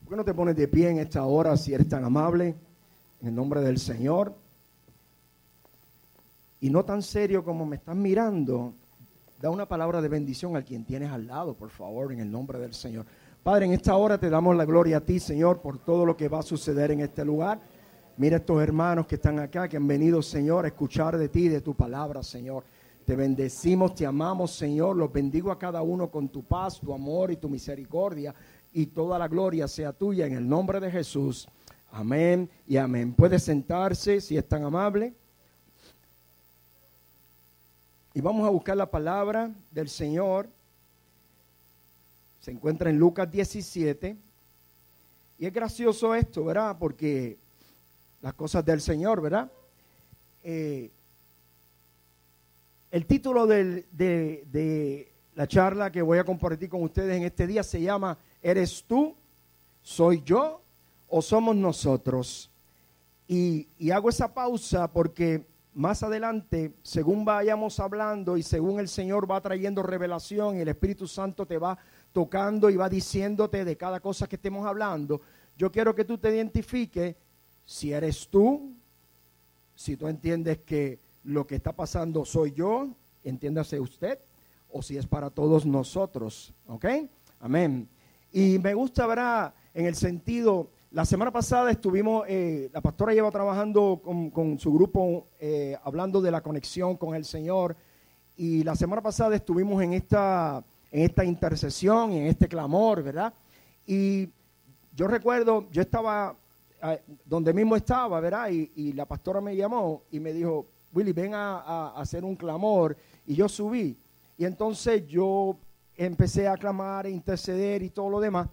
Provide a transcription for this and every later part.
¿Por qué no te pones de pie en esta hora si eres tan amable? En el nombre del Señor. Y no tan serio como me estás mirando, da una palabra de bendición al quien tienes al lado, por favor, en el nombre del Señor. Padre, en esta hora te damos la gloria a ti, Señor, por todo lo que va a suceder en este lugar. Mira estos hermanos que están acá, que han venido, Señor, a escuchar de ti, de tu palabra, Señor. Te bendecimos, te amamos, Señor. Los bendigo a cada uno con tu paz, tu amor y tu misericordia. Y toda la gloria sea tuya en el nombre de Jesús. Amén y amén. Puede sentarse si es tan amable. Y vamos a buscar la palabra del Señor. Se encuentra en Lucas 17. Y es gracioso esto, ¿verdad? Porque las cosas del Señor, ¿verdad? Eh, el título de, de la charla que voy a compartir con ustedes en este día se llama ¿Eres tú? ¿Soy yo? ¿O somos nosotros? Y, hago esa pausa porque más adelante, según vayamos hablando y según el Señor va trayendo revelación y el Espíritu Santo te va tocando y va diciéndote de cada cosa que estemos hablando, yo quiero que tú te identifiques si eres tú, si tú entiendes que lo que está pasando soy yo, entiéndase usted, o si es para todos nosotros, ¿ok? Amén. Y me gusta, ¿verdad? En el sentido, la semana pasada estuvimos, eh, la pastora lleva trabajando con, su grupo, eh, hablando de la conexión con el Señor, y la semana pasada estuvimos en esta, en esta intercesión, en este clamor, ¿verdad? Y yo recuerdo, yo estaba donde mismo estaba, ¿verdad? Y, la pastora me llamó y me dijo, Willy, ven a, hacer un clamor. Y yo subí. Y entonces yo empecé a clamar, a interceder y todo lo demás.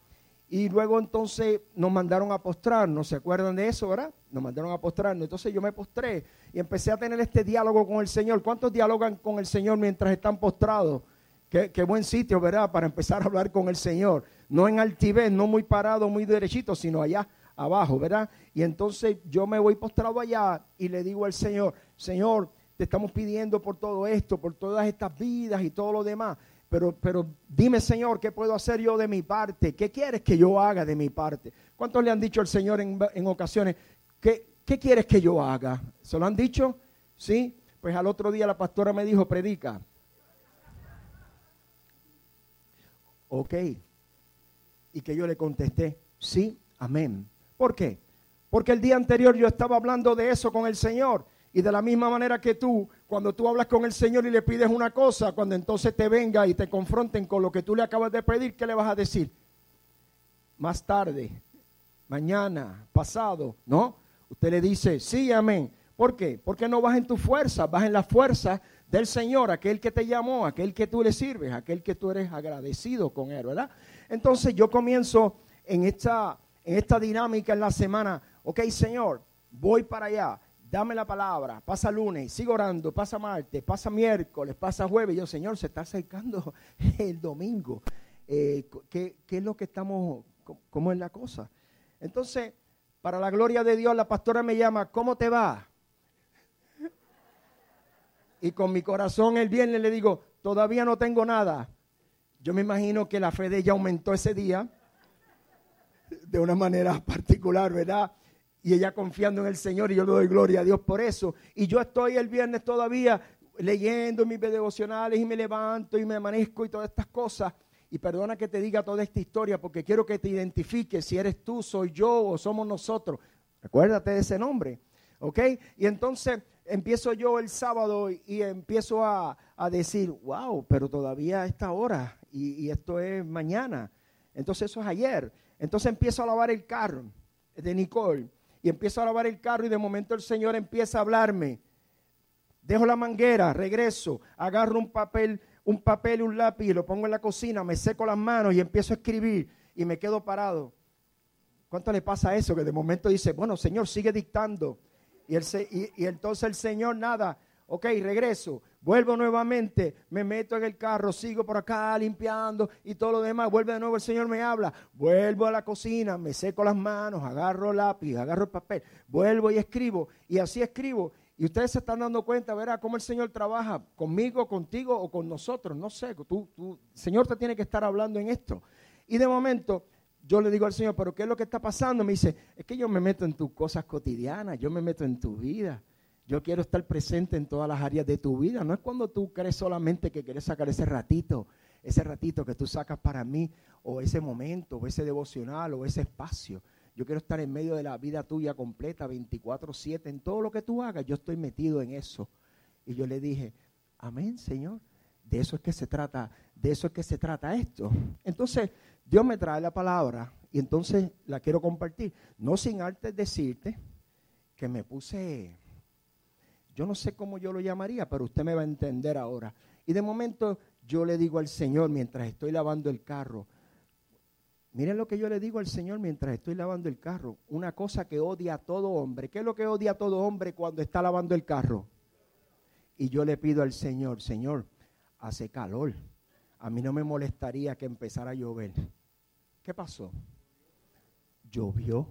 Y luego entonces nos mandaron a postrarnos, ¿se acuerdan de eso, verdad? Nos mandaron a postrarnos. Entonces yo me postré y empecé a tener este diálogo con el Señor. ¿Cuántos dialogan con el Señor mientras están postrados? Qué, qué, buen sitio, ¿verdad? Para empezar a hablar con el Señor. No en altivez, no muy parado, muy derechito, sino allá abajo, ¿verdad? Y entonces yo me voy postrado allá y le digo al Señor, Señor, te estamos pidiendo por todo esto, por todas estas vidas y todo lo demás. Pero, pero dime, Señor, ¿qué puedo hacer yo de mi parte? ¿Qué quieres que yo haga de mi parte? ¿Cuántos le han dicho al Señor en, en ocasiones, ¿qué, ¿qué quieres que yo haga? ¿Se lo han dicho? ¿Sí? Pues al otro día la pastora me dijo, predica. Ok. Y que yo le contesté, sí, amén. ¿Por qué? Porque el día anterior yo estaba hablando de eso con el Señor. Y de la misma manera que tú, cuando tú hablas con el Señor y le pides una cosa, cuando entonces te venga y te confronten con lo que tú le acabas de pedir, ¿qué le vas a decir? Más tarde, mañana, pasado, ¿no? Usted le dice, sí, amén. ¿Por qué? Porque no vas en tu fuerza, vas en la fuerza del Señor, aquel que te llamó, aquel que tú le sirves, aquel que tú eres agradecido con él, ¿verdad? Entonces yo comienzo en esta en esta dinámica en la semana, ok Señor, voy para allá, dame la palabra, pasa lunes, sigo orando, pasa martes, pasa miércoles, pasa jueves, yo Señor, se está acercando el domingo, eh, ¿qué, es lo que estamos, cómo es la cosa? Entonces, para la gloria de Dios, la pastora me llama, ¿cómo te va? Y con mi corazón el viernes le digo, todavía no tengo nada. Yo me imagino que la fe de ella aumentó ese día de una manera particular, ¿verdad? Y ella confiando en el Señor y yo le doy gloria a Dios por eso. Y yo estoy el viernes todavía leyendo mis devocionales y me levanto y me amanezco y todas estas cosas. Y perdona que te diga toda esta historia porque quiero que te identifiques si eres tú, soy yo o somos nosotros. Acuérdate de ese nombre, ¿ok? Y entonces empiezo yo el sábado y empiezo a, decir, wow, pero todavía a esta hora y, y esto es mañana. Entonces eso es ayer. Entonces empiezo a lavar el carro de Nicole y empiezo a lavar el carro y de momento el Señor empieza a hablarme. Dejo la manguera, regreso, agarro un papel, un papel y un lápiz y lo pongo en la cocina, me seco las manos y empiezo a escribir y me quedo parado. ¿Cuánto le pasa eso? Que de momento dice, bueno, Señor, sigue dictando. Y, y entonces el Señor nada, ok, regreso, vuelvo nuevamente, me meto en el carro, sigo por acá limpiando y todo lo demás, vuelve de nuevo el Señor me habla, vuelvo a la cocina, me seco las manos, agarro lápiz, agarro el papel, vuelvo y escribo y así escribo. Y ustedes se están dando cuenta, verá, cómo el Señor trabaja conmigo, contigo o con nosotros, no sé, tú, tú, el Señor te tiene que estar hablando en esto. Y de momento yo le digo al Señor, pero ¿qué es lo que está pasando? Me dice, es que yo me meto en tus cosas cotidianas, yo me meto en tu vida. Yo quiero estar presente en todas las áreas de tu vida. No es cuando tú crees solamente que quieres sacar ese ratito, ese ratito que tú sacas para mí, o ese momento, o ese devocional, o ese espacio. Yo quiero estar en medio de la vida tuya completa, 24/7, en todo lo que tú hagas. Yo estoy metido en eso. Y yo le dije, amén, Señor. De eso es que se trata, de eso es que se trata esto. Entonces, Dios me trae la palabra y entonces la quiero compartir. No sin antes decirte que me puse, yo no sé cómo yo lo llamaría, pero usted me va a entender ahora. Y de momento yo le digo al Señor mientras estoy lavando el carro, miren lo que yo le digo al Señor mientras estoy lavando el carro, una cosa que odia a todo hombre. ¿Qué es lo que odia a todo hombre cuando está lavando el carro? Y yo le pido al Señor, Señor, hace calor. A mí no me molestaría que empezara a llover. ¿Qué pasó? Llovió.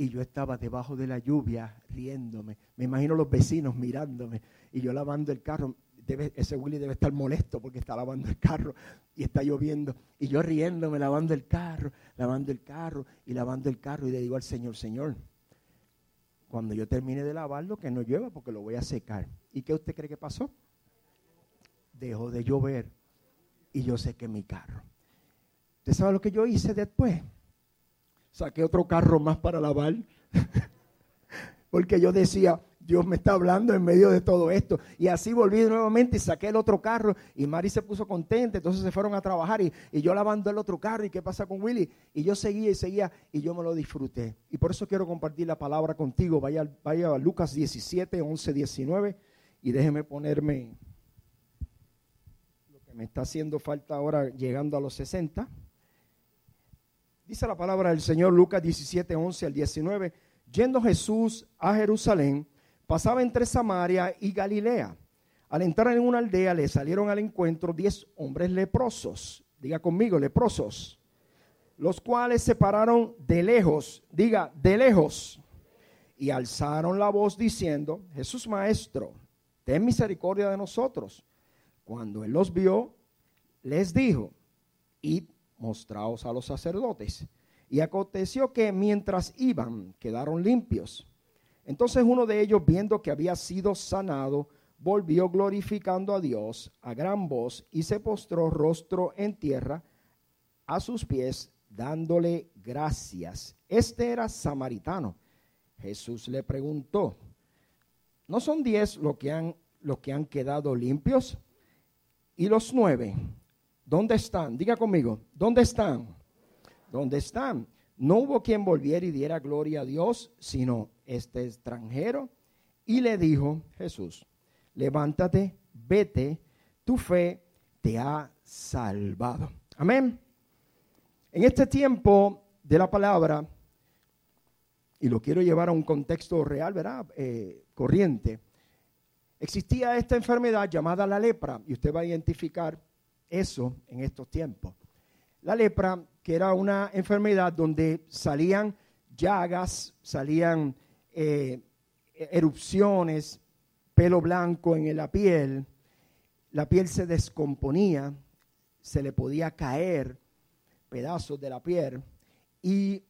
Y yo estaba debajo de la lluvia riéndome. Me imagino los vecinos mirándome. Y yo lavando el carro. Ese Willy debe estar molesto porque está lavando el carro y está lloviendo. Y yo riéndome, lavando el carro, lavando el carro y lavando el carro. Y le digo al Señor, Señor, cuando yo termine de lavarlo, que no llueva porque lo voy a secar. ¿Y qué usted cree que pasó? Dejó de llover y yo sequé mi carro. ¿Usted sabe lo que yo hice después? Saqué otro carro más para lavar. Porque yo decía, Dios me está hablando en medio de todo esto. Y así volví nuevamente y saqué el otro carro. Y Mari se puso contenta. Entonces se fueron a trabajar. Y, yo lavando el otro carro. ¿Y qué pasa con Willy? Y yo seguía y seguía. Y yo me lo disfruté. Y por eso quiero compartir la palabra contigo. Vaya, vaya a Lucas 17, 11, 19. Y déjeme ponerme lo que me está haciendo falta ahora llegando a los 60. Dice la palabra del Señor Lucas 17, 11 al 19. Yendo Jesús a Jerusalén, pasaba entre Samaria y Galilea. Al entrar en una aldea le salieron al encuentro diez hombres leprosos. Diga conmigo, leprosos. Los cuales se pararon de lejos, diga, de lejos. Y alzaron la voz diciendo, Jesús Maestro, ten misericordia de nosotros. Cuando él los vio, les dijo, id mostraos a los sacerdotes. Y aconteció que mientras iban, quedaron limpios. Entonces uno de ellos, viendo que había sido sanado, volvió glorificando a Dios a gran voz y se postró rostro en tierra a sus pies, dándole gracias. Este era samaritano. Jesús le preguntó, ¿no son diez los que han, los que han quedado limpios? Y los nueve, ¿Dónde están? Diga conmigo, ¿dónde están? ¿Dónde están? No hubo quien volviera y diera gloria a Dios, sino este extranjero. Y le dijo Jesús, levántate, vete, tu fe te ha salvado. Amén. En este tiempo de la palabra, y lo quiero llevar a un contexto real, ¿verdad? Eh, corriente. Existía esta enfermedad llamada la lepra, y usted va a identificar eso en estos tiempos. La lepra, que era una enfermedad donde salían llagas, salían eh, erupciones, pelo blanco en la piel, la piel se descomponía, se le podía caer pedazos de la piel y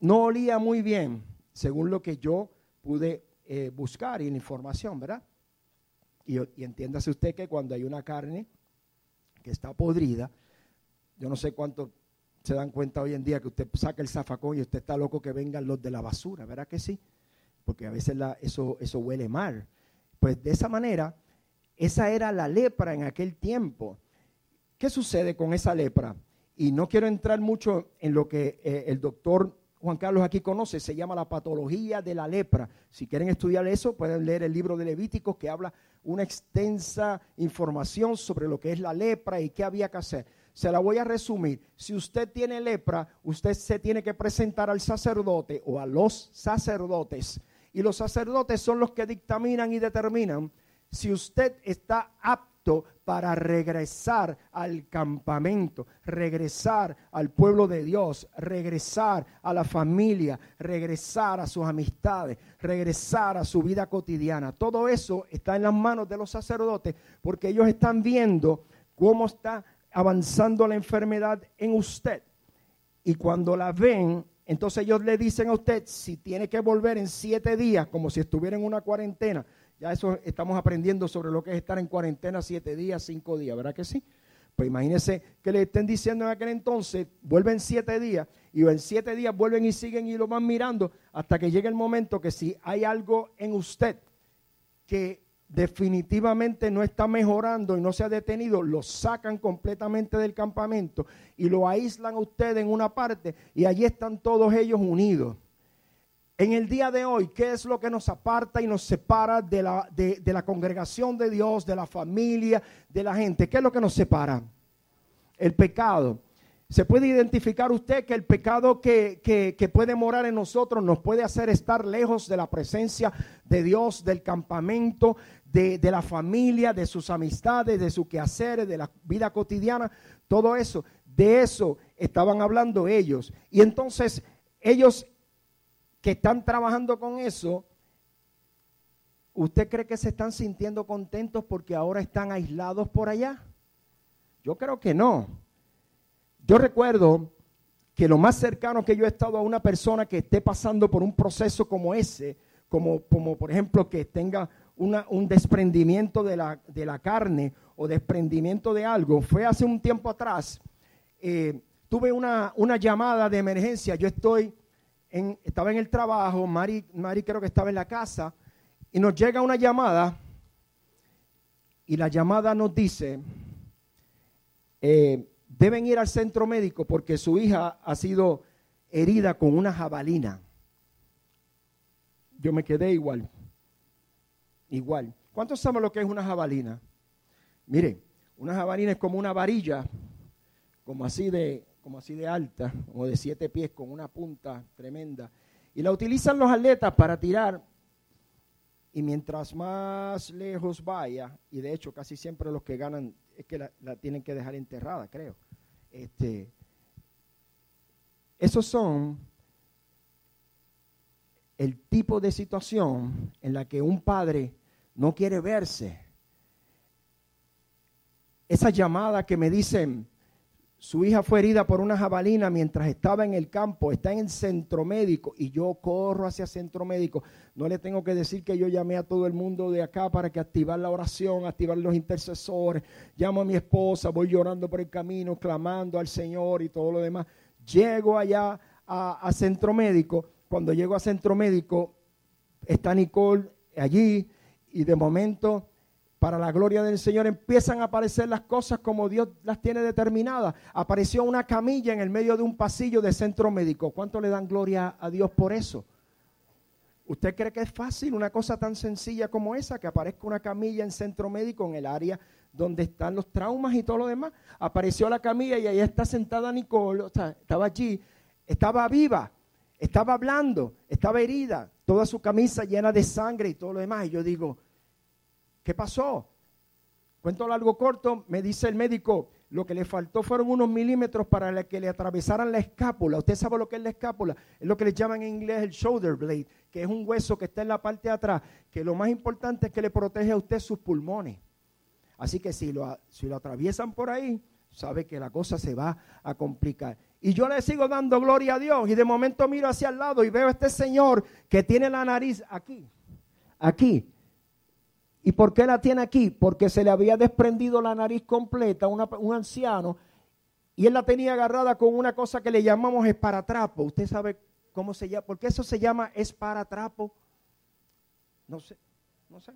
no olía muy bien, según lo que yo pude eh, buscar y la información, ¿verdad? Y, y entiéndase usted que cuando hay una carne que está podrida. Yo no sé cuánto se dan cuenta hoy en día que usted saca el zafacón y usted está loco que vengan los de la basura, ¿verdad que sí? Porque a veces eso, eso huele mal. Pues de esa manera, esa era la lepra en aquel tiempo. ¿Qué sucede con esa lepra? Y no quiero entrar mucho en lo que eh, el doctor Juan Carlos aquí conoce, se llama la patología de la lepra. Si quieren estudiar eso, pueden leer el libro de Levíticos que habla una extensa información sobre lo que es la lepra y qué había que hacer. Se la voy a resumir. Si usted tiene lepra, usted se tiene que presentar al sacerdote o a los sacerdotes. Y los sacerdotes son los que dictaminan y determinan si usted está apto para regresar al campamento, regresar al pueblo de Dios, regresar a la familia, regresar a sus amistades, regresar a su vida cotidiana. Todo eso está en las manos de los sacerdotes porque ellos están viendo cómo está avanzando la enfermedad en usted. y cuando la ven, entonces ellos le dicen a usted si tiene que volver en siete días, como si estuviera en una cuarentena. Ya eso estamos aprendiendo sobre lo que es estar en cuarentena siete días, cinco días, ¿verdad que sí? Pues imagínense que le estén diciendo en aquel entonces, vuelven siete días, y en siete días vuelven y siguen y lo van mirando hasta que llegue el momento que si hay algo en usted que definitivamente no está mejorando y no se ha detenido, lo sacan completamente del campamento y lo aíslan a usted en una parte y allí están todos ellos unidos. En el día de hoy, ¿qué es lo que nos aparta y nos separa de la, de, la congregación de Dios, de la familia, de la gente? ¿Qué es lo que nos separa? El pecado. Se puede identificar usted que el pecado que, que, puede morar en nosotros nos puede hacer estar lejos de la presencia de Dios, del campamento, de, de, la familia, de sus amistades, de sus quehaceres, de la vida cotidiana, todo eso. De eso estaban hablando ellos. Y entonces ellos que están trabajando con eso, ¿usted cree que se están sintiendo contentos porque ahora están aislados por allá? Yo creo que no. Yo recuerdo que lo más cercano que yo he estado a una persona que esté pasando por un proceso como ese, como, como por ejemplo que tenga un desprendimiento de la, de la, carne o desprendimiento de algo, fue hace un tiempo atrás. Eh, tuve una, una llamada de emergencia. Yo estoy estaba en el trabajo, Mari, Mari creo que estaba en la casa, y nos llega una llamada, y la llamada nos dice, eh, deben ir al centro médico porque su hija ha sido herida con una jabalina. Yo me quedé igual, igual. ¿Cuántos saben lo que es una jabalina? Mire, una jabalina es como una varilla, como así de, como así de alta, como de siete pies, con una punta tremenda. Y la utilizan los atletas para tirar. Y mientras más lejos vaya, y de hecho casi siempre los que ganan es que la, tienen que dejar enterrada, creo. Este, esos son el tipo de situación en la que un padre no quiere verse. Esa llamada que me dicen, su hija fue herida por una jabalina mientras estaba en el campo, está en el centro médico y yo corro hacia centro médico. No le tengo que decir que yo llamé a todo el mundo de acá para que activar la oración, activar los intercesores. Llamo a mi esposa, voy llorando por el camino, clamando al Señor y todo lo demás. Llego allá a, a centro médico. Cuando llego a centro médico, está Nicole allí y de momento para la gloria del Señor, empiezan a aparecer las cosas como Dios las tiene determinadas. Apareció una camilla en el medio de un pasillo de centro médico. ¿Cuánto le dan gloria a Dios por eso? ¿Usted cree que es fácil una cosa tan sencilla como esa, que aparezca una camilla en centro médico en el área donde están los traumas y todo lo demás? Apareció la camilla y ahí está sentada Nicole, o sea, estaba allí, estaba viva, estaba hablando, estaba herida, toda su camisa llena de sangre y todo lo demás. Y yo digo, ¿Qué pasó? Cuento largo corto, me dice el médico, lo que le faltó fueron unos milímetros para que le atravesaran la escápula. Usted sabe lo que es la escápula, es lo que le llaman en inglés el shoulder blade, que es un hueso que está en la parte de atrás, que lo más importante es que le protege a usted sus pulmones. Así que si lo, si lo atraviesan por ahí, sabe que la cosa se va a complicar. Y yo le sigo dando gloria a Dios y de momento miro hacia el lado y veo a este señor que tiene la nariz aquí, aquí, ¿Y por qué la tiene aquí? Porque se le había desprendido la nariz completa a un anciano y él la tenía agarrada con una cosa que le llamamos esparatrapo. ¿Usted sabe cómo se llama? ¿Por qué eso se llama esparatrapo? No sé, no sé.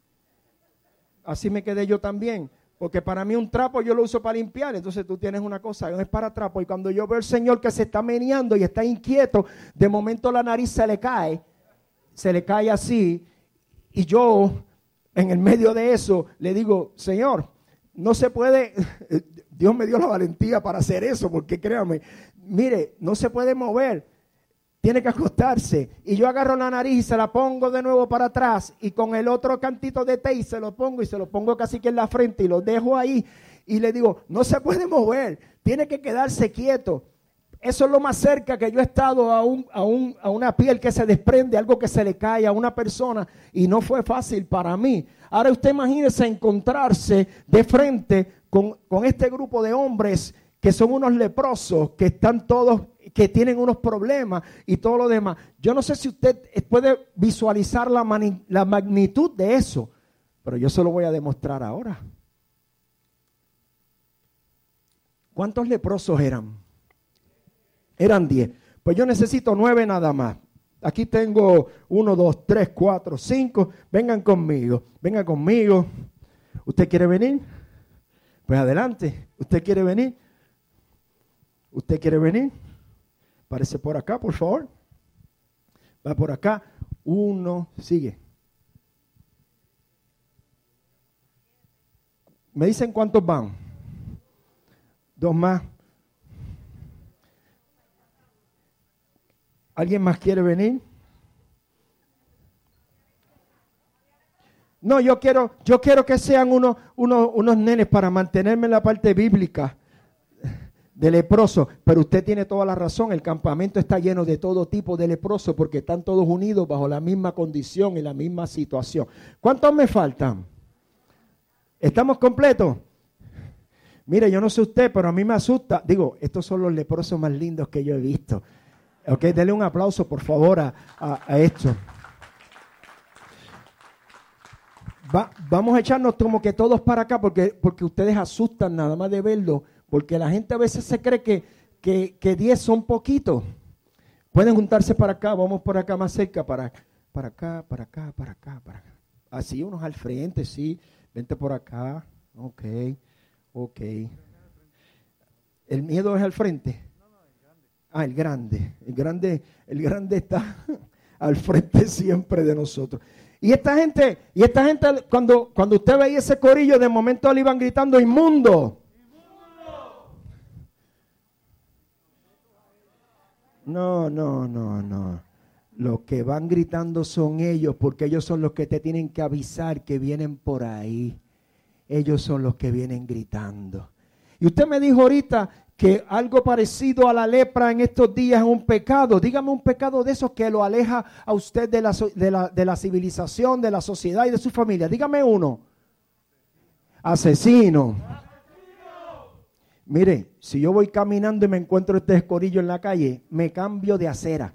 Así me quedé yo también. Porque para mí un trapo yo lo uso para limpiar. Entonces tú tienes una cosa, es para trapo. Y cuando yo veo al Señor que se está meneando y está inquieto, de momento la nariz se le cae. Se le cae así. Y yo en el medio de eso le digo, Señor, no se puede, Dios me dio la valentía para hacer eso, porque créame, mire, no se puede mover, tiene que acostarse. Y yo agarro la nariz y se la pongo de nuevo para atrás y con el otro cantito de té y se lo pongo y se lo pongo casi que en la frente y lo dejo ahí y le digo, no se puede mover, tiene que quedarse quieto. Eso es lo más cerca que yo he estado a, un, a, un, a, una piel que se desprende, algo que se le cae a una persona y no fue fácil para mí. Ahora usted imagínese encontrarse de frente con, con este grupo de hombres que son unos leprosos, que están todos que tienen unos problemas y todo lo demás. Yo no sé si usted puede visualizar la, la magnitud de eso, pero yo se lo voy a demostrar ahora. ¿Cuántos leprosos eran? Eran diez. Pues yo necesito nueve nada más. Aquí tengo uno, dos, tres, cuatro, cinco. Vengan conmigo, vengan conmigo. ¿Usted quiere venir? Pues adelante. ¿Usted quiere venir? ¿Usted quiere venir? Parece por acá, por favor. Va por acá. Uno, sigue. ¿Me dicen cuántos van? Dos más. ¿Alguien más quiere venir? No, yo quiero, yo quiero que sean unos, unos, nenes para mantenerme en la parte bíblica de leproso. Pero usted tiene toda la razón, el campamento está lleno de todo tipo de leprosos porque están todos unidos bajo la misma condición y la misma situación. ¿Cuántos me faltan? ¿Estamos completos? Mire, yo no sé usted, pero a mí me asusta. Digo, estos son los leprosos más lindos que yo he visto. Ok, denle un aplauso, por favor, a, esto. vamos a echarnos como que todos para acá porque, porque ustedes asustan nada más de verlo. Porque la gente a veces se cree que, que, 10 son poquitos. Pueden juntarse para acá, vamos por acá más cerca, para, para acá, para acá, para acá, para acá. Así, unos al frente, sí. Vente por acá. Ok. Ok. ¿El miedo es al frente? Ah, el grande. El grande, el grande está al frente siempre de nosotros. Y esta gente, y esta gente, cuando, cuando usted veía ese corillo, de momento le iban gritando inmundo. No, no, no, no. Los que van gritando son ellos, porque ellos son los que te tienen que avisar que vienen por ahí ellos son los que vienen gritando. Y usted me dijo ahorita que algo parecido a la lepra en estos días es un pecado. Dígame un pecado de esos que lo aleja a usted de la, de la, civilización, de la sociedad y de su familia. Dígame uno. Asesino. Mire, si yo voy caminando y me encuentro este escorillo en la calle, me cambio de acera.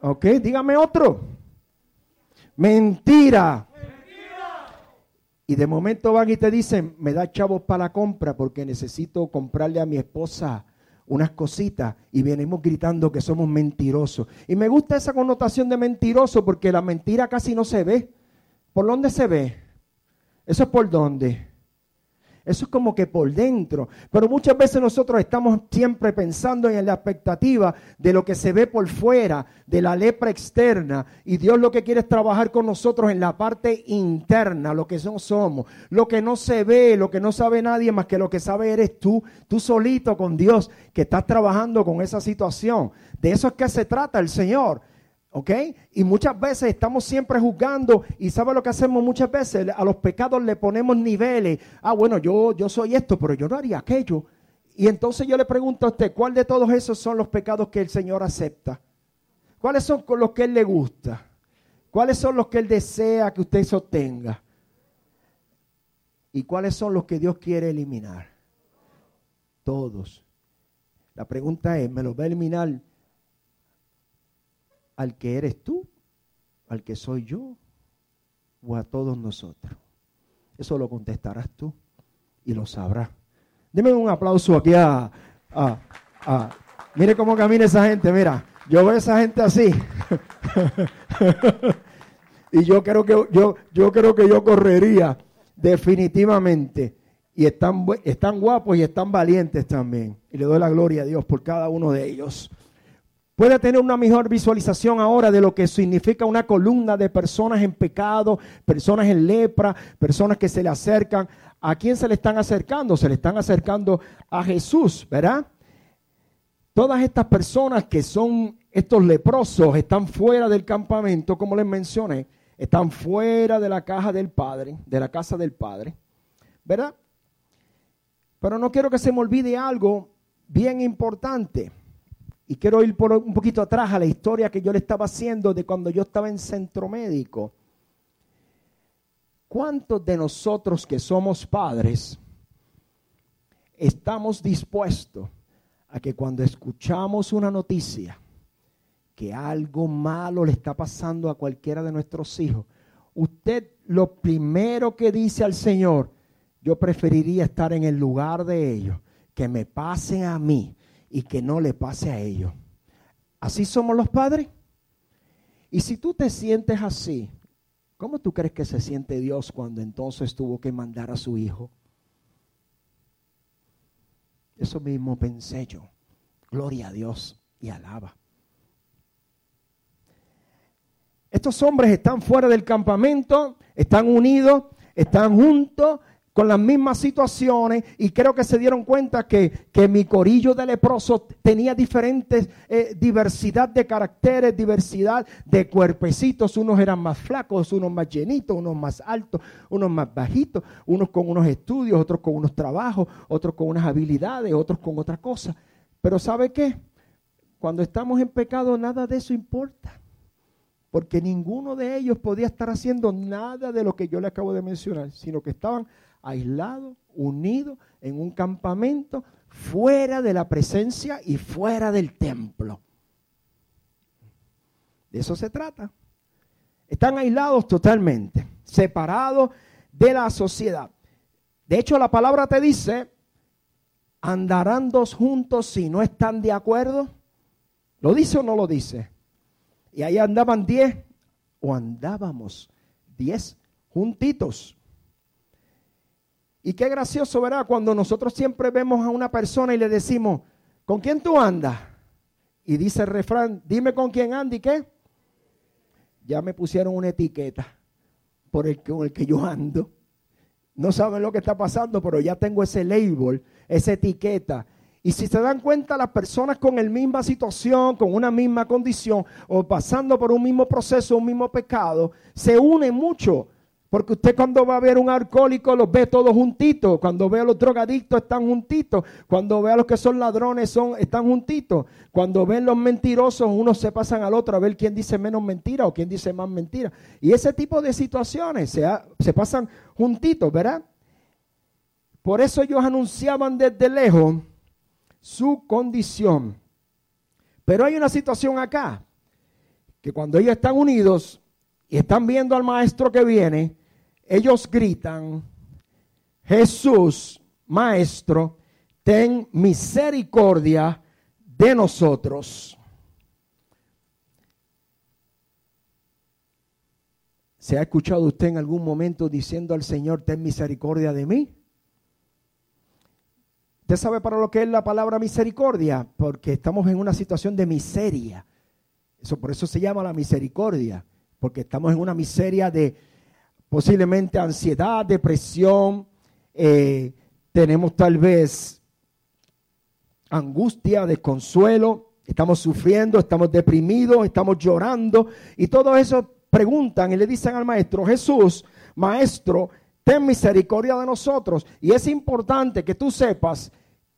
¿Ok? Dígame otro. Mentira. Y de momento van y te dicen, me da chavos para la compra porque necesito comprarle a mi esposa unas cositas y venimos gritando que somos mentirosos. Y me gusta esa connotación de mentiroso porque la mentira casi no se ve. ¿Por dónde se ve? Eso es por dónde. Eso es como que por dentro. Pero muchas veces nosotros estamos siempre pensando en la expectativa de lo que se ve por fuera, de la lepra externa. Y Dios lo que quiere es trabajar con nosotros en la parte interna, lo que somos. Lo que no se ve, lo que no sabe nadie más que lo que sabe eres tú, tú solito con Dios, que estás trabajando con esa situación. De eso es que se trata el Señor. ¿Ok? Y muchas veces estamos siempre juzgando y ¿sabe lo que hacemos muchas veces? A los pecados le ponemos niveles. Ah, bueno, yo, yo soy esto, pero yo no haría aquello. Y entonces yo le pregunto a usted, ¿cuál de todos esos son los pecados que el Señor acepta? ¿Cuáles son los que Él le gusta? ¿Cuáles son los que Él desea que usted sostenga? ¿Y cuáles son los que Dios quiere eliminar? Todos. La pregunta es, ¿me los va a eliminar al que eres tú, al que soy yo o a todos nosotros? Eso lo contestarás tú y lo sabrás. Deme un aplauso aquí a, mire cómo camina esa gente, mira, yo veo a esa gente así. y yo creo que yo, yo creo que yo correría definitivamente. Y están, están guapos y están valientes también. Y le doy la gloria a Dios por cada uno de ellos puede tener una mejor visualización ahora de lo que significa una columna de personas en pecado, personas en lepra, personas que se le acercan. ¿A quién se le están acercando? Se le están acercando a Jesús, ¿verdad? Todas estas personas que son estos leprosos están fuera del campamento, como les mencioné, están fuera de la caja del Padre, de la casa del Padre, ¿verdad? Pero no quiero que se me olvide algo bien importante. Y quiero ir por un poquito atrás a la historia que yo le estaba haciendo de cuando yo estaba en centro médico. ¿Cuántos de nosotros que somos padres estamos dispuestos a que cuando escuchamos una noticia que algo malo le está pasando a cualquiera de nuestros hijos, usted lo primero que dice al Señor, yo preferiría estar en el lugar de ellos, que me pase a mí y que no le pase a ellos. ¿Así somos los padres? Y si tú te sientes así, ¿cómo tú crees que se siente Dios cuando entonces tuvo que mandar a su hijo? Eso mismo pensé yo. Gloria a Dios y alaba. Estos hombres están fuera del campamento, están unidos, están juntos, con las mismas situaciones y creo que se dieron cuenta que, mi corillo de leprosos tenía diferentes eh, diversidad de caracteres, diversidad de cuerpecitos. Unos eran más flacos, unos más llenitos, unos más altos, unos más bajitos, unos con unos estudios, otros con unos trabajos, otros con unas habilidades, otros con otra cosa. Pero ¿sabe qué? Cuando estamos en pecado nada de eso importa. Porque ninguno de ellos podía estar haciendo nada de lo que yo le acabo de mencionar, sino que estaban aislado, unido en un campamento, fuera de la presencia y fuera del templo. De eso se trata. Están aislados totalmente, separados de la sociedad. De hecho, la palabra te dice, andarán dos juntos si no están de acuerdo. ¿Lo dice o no lo dice? Y ahí andaban diez o andábamos diez juntitos. Y qué gracioso, ¿verdad? Cuando nosotros siempre vemos a una persona y le decimos, ¿con quién tú andas? Y dice el refrán, dime con quién anda y qué. Ya me pusieron una etiqueta por el, con el que yo ando. No saben lo que está pasando, pero ya tengo ese label, esa etiqueta. Y si se dan cuenta, las personas con la misma situación, con una misma condición, o pasando por un mismo proceso, un mismo pecado, se unen mucho porque usted cuando va a ver un alcohólico los ve todos juntitos. Cuando ve a los drogadictos están juntitos. Cuando ve a los que son ladrones son, están juntitos. Cuando ven los mentirosos, unos se pasan al otro a ver quién dice menos mentira o quién dice más mentira. Y ese tipo de situaciones se, se pasan juntitos, ¿verdad? Por eso ellos anunciaban desde lejos su condición. Pero hay una situación acá, que cuando ellos están unidos y están viendo al maestro que viene, ellos gritan, Jesús, Maestro, ten misericordia de nosotros. ¿Se ha escuchado usted en algún momento diciendo al Señor, ten misericordia de mí? ¿Usted sabe para lo que es la palabra misericordia? Porque estamos en una situación de miseria. Eso por eso se llama la misericordia, porque estamos en una miseria de, posiblemente ansiedad, depresión, eh, tenemos tal vez angustia, desconsuelo, estamos sufriendo, estamos deprimidos, estamos llorando y todo eso preguntan y le dicen al maestro, Jesús, maestro, ten misericordia de nosotros. Y es importante que tú sepas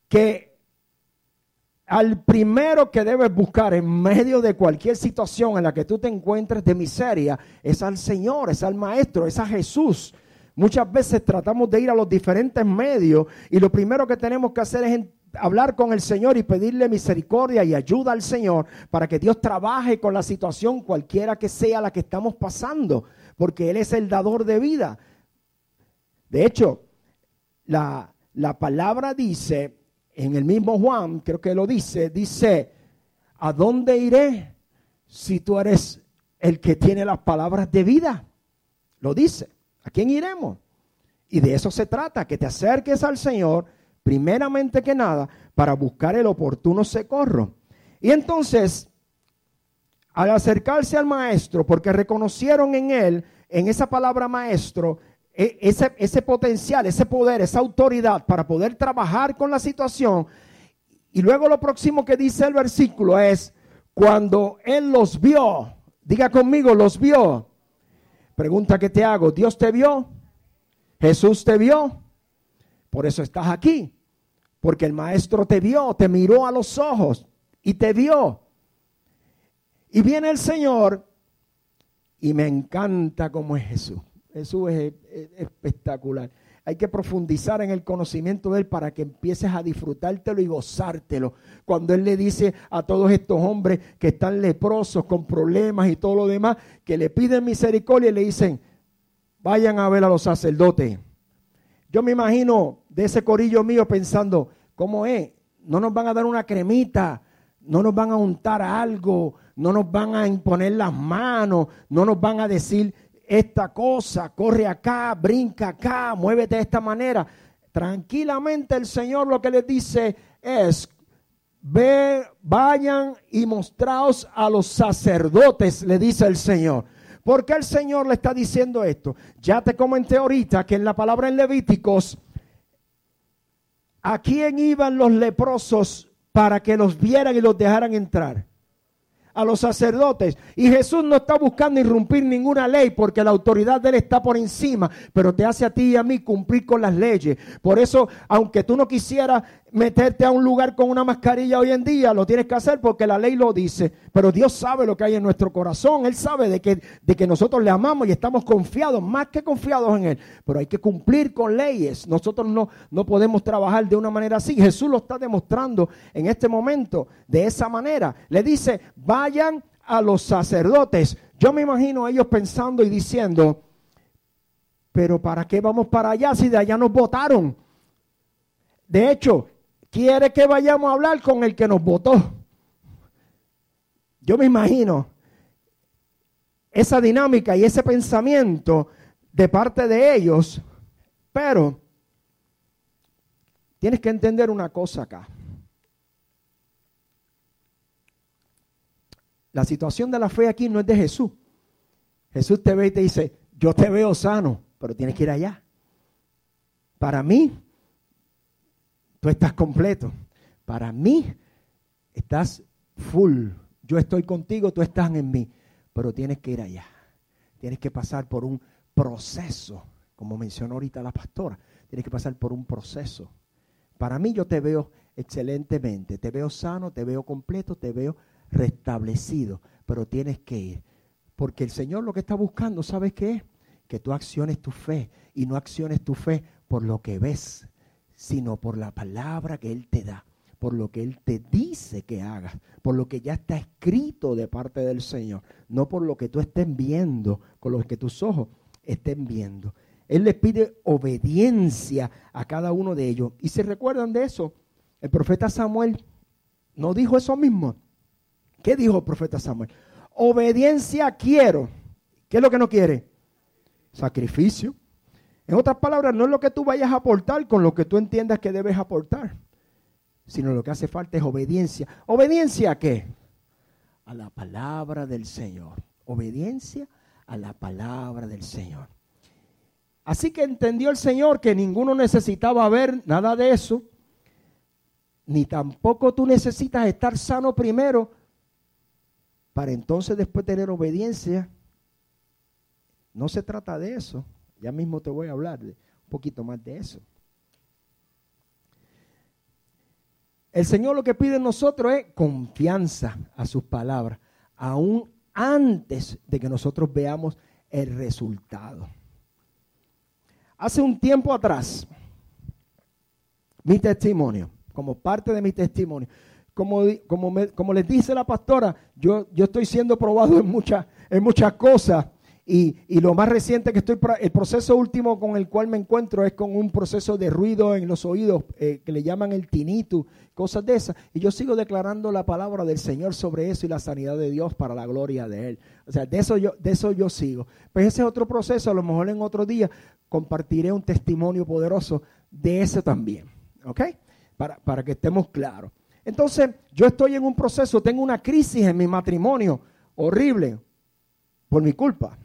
que al primero que debes buscar en medio de cualquier situación en la que tú te encuentres de miseria es al Señor, es al Maestro, es a Jesús. Muchas veces tratamos de ir a los diferentes medios y lo primero que tenemos que hacer es hablar con el Señor y pedirle misericordia y ayuda al Señor para que Dios trabaje con la situación cualquiera que sea la que estamos pasando, porque Él es el dador de vida. De hecho, la, la palabra dice en el mismo Juan, creo que lo dice, dice, ¿a dónde iré si tú eres el que tiene las palabras de vida? Lo dice, ¿a quién iremos? Y de eso se trata, que te acerques al Señor, primeramente que nada, para buscar el oportuno socorro. Y entonces, al acercarse al maestro, porque reconocieron en él, en esa palabra maestro, ese, ese potencial, ese poder, esa autoridad para poder trabajar con la situación. Y luego lo próximo que dice el versículo es, cuando Él los vio, diga conmigo, los vio. Pregunta que te hago, ¿Dios te vio? ¿Jesús te vio? Por eso estás aquí. Porque el Maestro te vio, te miró a los ojos y te vio. Y viene el Señor y me encanta como es Jesús. Jesús es, espectacular. hay que profundizar en el conocimiento de Él para que empieces a disfrutártelo y gozártelo. Cuando Él le dice a todos estos hombres que están leprosos, con problemas y todo lo demás, que le piden misericordia y le dicen, vayan a ver a los sacerdotes. Yo me imagino de ese corillo mío pensando, ¿cómo es? No nos van a dar una cremita, no nos van a untar algo, no nos van a imponer las manos, no nos van a decir esta cosa, corre acá, brinca acá, muévete de esta manera. Tranquilamente el Señor lo que les dice es, ve, vayan y mostraos a los sacerdotes, le dice el Señor. ¿Por qué el Señor le está diciendo esto? Ya te comenté ahorita que en la palabra en Levíticos, ¿a quién iban los leprosos para que los vieran y los dejaran entrar? A los sacerdotes. Y Jesús no está buscando irrumpir ninguna ley porque la autoridad de Él está por encima, pero te hace a ti y a mí cumplir con las leyes. Por eso, aunque tú no quisieras meterte a un lugar con una mascarilla hoy en día, lo tienes que hacer porque la ley lo dice. Pero Dios sabe lo que hay en nuestro corazón. Él sabe de que, de que nosotros le amamos y estamos confiados, más que confiados en Él. Pero hay que cumplir con leyes. Nosotros no, no podemos trabajar de una manera así. Jesús lo está demostrando en este momento de esa manera. Le dice, vayan a los sacerdotes. Yo me imagino a ellos pensando y diciendo, pero ¿para qué vamos para allá si de allá nos votaron? De hecho, quiere que vayamos a hablar con el que nos votó. Yo me imagino esa dinámica y ese pensamiento de parte de ellos, pero tienes que entender una cosa acá. La situación de la fe aquí no es de Jesús. Jesús te ve y te dice, yo te veo sano, pero tienes que ir allá. Para mí, tú estás completo. Para mí, estás full. Yo estoy contigo, tú estás en mí. Pero tienes que ir allá. Tienes que pasar por un proceso, como mencionó ahorita la pastora. Tienes que pasar por un proceso. Para mí yo te veo excelentemente, te veo sano, te veo completo, te veo restablecido, pero tienes que ir. Porque el Señor lo que está buscando, ¿sabes qué es? Que tú acciones tu fe y no acciones tu fe por lo que ves, sino por la palabra que Él te da, por lo que Él te dice que hagas, por lo que ya está escrito de parte del Señor, no por lo que tú estés viendo, con lo que tus ojos estén viendo. Él les pide obediencia a cada uno de ellos. Y se recuerdan de eso, el profeta Samuel no dijo eso mismo. ¿Qué dijo el profeta Samuel? Obediencia quiero. ¿Qué es lo que no quiere? Sacrificio. En otras palabras, no es lo que tú vayas a aportar con lo que tú entiendas que debes aportar, sino lo que hace falta es obediencia. ¿Obediencia a qué? A la palabra del Señor. Obediencia a la palabra del Señor. Así que entendió el Señor que ninguno necesitaba ver nada de eso, ni tampoco tú necesitas estar sano primero para entonces después tener obediencia. No se trata de eso. Ya mismo te voy a hablar de, un poquito más de eso. El Señor lo que pide en nosotros es confianza a sus palabras, aún antes de que nosotros veamos el resultado. Hace un tiempo atrás, mi testimonio, como parte de mi testimonio, como, como, les dice la pastora, yo, yo estoy siendo probado en, muchas en muchas cosas y, lo más reciente que estoy, el proceso último con el cual me encuentro es con un proceso de ruido en los oídos eh, que le llaman el tinnitus, cosas de esas. Y yo sigo declarando la palabra del Señor sobre eso y la sanidad de Dios para la gloria de Él. O sea, de eso yo, de eso yo sigo. Pues ese es otro proceso, a lo mejor en otro día compartiré un testimonio poderoso de ese también. ¿Ok? Para, para que estemos claros. Entonces, yo estoy en un proceso, tengo una crisis en mi matrimonio horrible por mi culpa.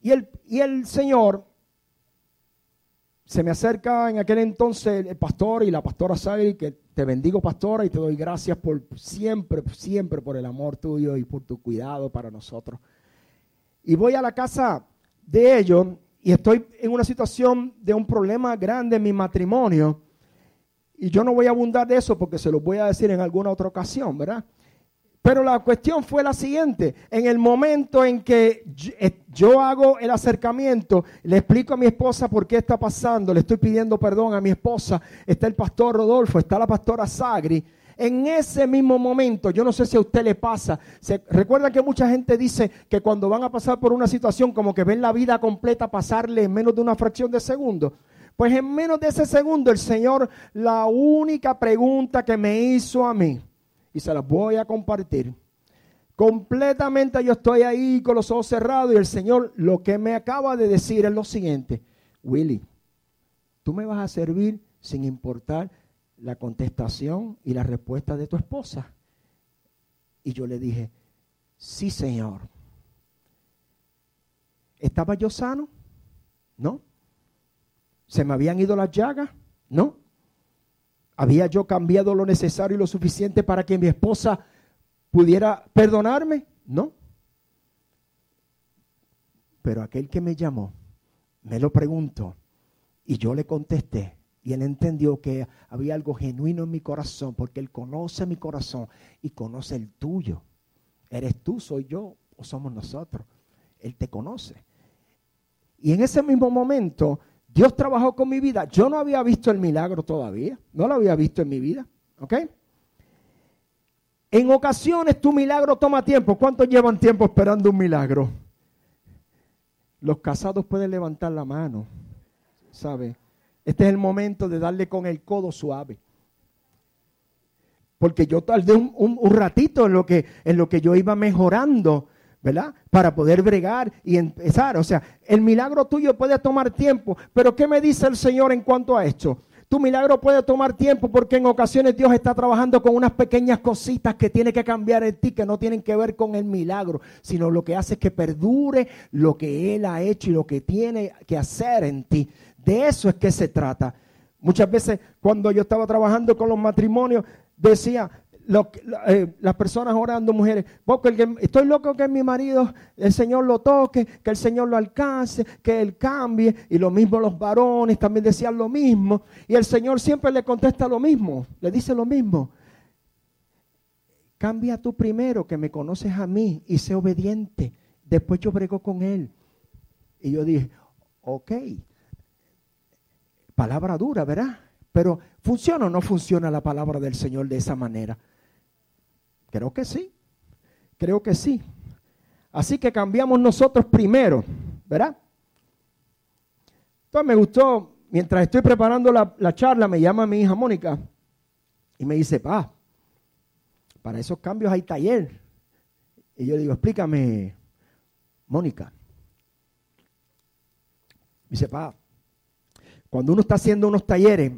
Y el, y el Señor se me acerca en aquel entonces el pastor y la pastora sabe que te bendigo pastora y te doy gracias por siempre, siempre por el amor tuyo y por tu cuidado para nosotros. Y voy a la casa de ellos y estoy en una situación de un problema grande en mi matrimonio. Y yo no voy a abundar de eso porque se lo voy a decir en alguna otra ocasión, ¿verdad? Pero la cuestión fue la siguiente, en el momento en que eh, yo hago el acercamiento, le explico a mi esposa por qué está pasando, le estoy pidiendo perdón a mi esposa, está el pastor Rodolfo, está la pastora Sagri, en ese mismo momento, yo no sé si a usted le pasa, se, recuerda que mucha gente dice que cuando van a pasar por una situación como que ven la vida completa pasarle en menos de una fracción de segundo. Pues en menos de ese segundo el Señor, la única pregunta que me hizo a mí, y se las voy a compartir. Completamente yo estoy ahí con los ojos cerrados y el Señor lo que me acaba de decir es lo siguiente, Willy, tú me vas a servir sin importar la contestación y la respuesta de tu esposa. Y yo le dije, sí Señor. ¿Estaba yo sano? No. ¿Se me habían ido las llagas? No. ¿Había yo cambiado lo necesario y lo suficiente para que mi esposa pudiera perdonarme? No. Pero aquel que me llamó, me lo preguntó y yo le contesté. Y él entendió que había algo genuino en mi corazón, porque él conoce mi corazón y conoce el tuyo. ¿Eres tú, soy yo o somos nosotros? Él te conoce. Y en ese mismo momento Dios trabajó con mi vida. Yo no había visto el milagro todavía. No lo había visto en mi vida. ¿Ok? En ocasiones tu milagro toma tiempo. ¿Cuántos llevan tiempo esperando un milagro? Los casados pueden levantar la mano. ¿Sabe? Este es el momento de darle con el codo suave. Porque yo tardé un, un ratito en lo, que, en lo que yo iba mejorando ¿verdad? Para poder bregar y empezar. O sea, el milagro tuyo puede tomar tiempo, pero ¿qué me dice el Señor en cuanto a esto? Tu milagro puede tomar tiempo porque en ocasiones Dios está trabajando con unas pequeñas cositas que tiene que cambiar en ti, que no tienen que ver con el milagro, sino lo que hace es que perdure lo que Él ha hecho y lo que tiene que hacer en ti. De eso es que se trata. Muchas veces cuando yo estaba trabajando con los matrimonios, decía, eh, las personas orando, mujeres, estoy loco que mi marido, el Señor lo toque, que el Señor lo alcance, que Él cambie. Y lo mismo los varones también decían lo mismo. Y el Señor siempre le contesta lo mismo, le dice lo mismo. Cambia tú primero, que me conoces a mí, y sé obediente. Después yo brego con Él. Y yo dije, ok, palabra dura, ¿verdad? Pero ¿funciona o no funciona la palabra del Señor de esa manera? Creo que sí, creo que sí. Así que cambiamos nosotros primero, ¿verdad? Entonces me gustó, mientras estoy preparando la, charla, me llama mi hija Mónica y me dice, pa, para esos cambios hay taller. Y yo digo, explícame, Mónica. dice, pa, cuando uno está haciendo unos talleres,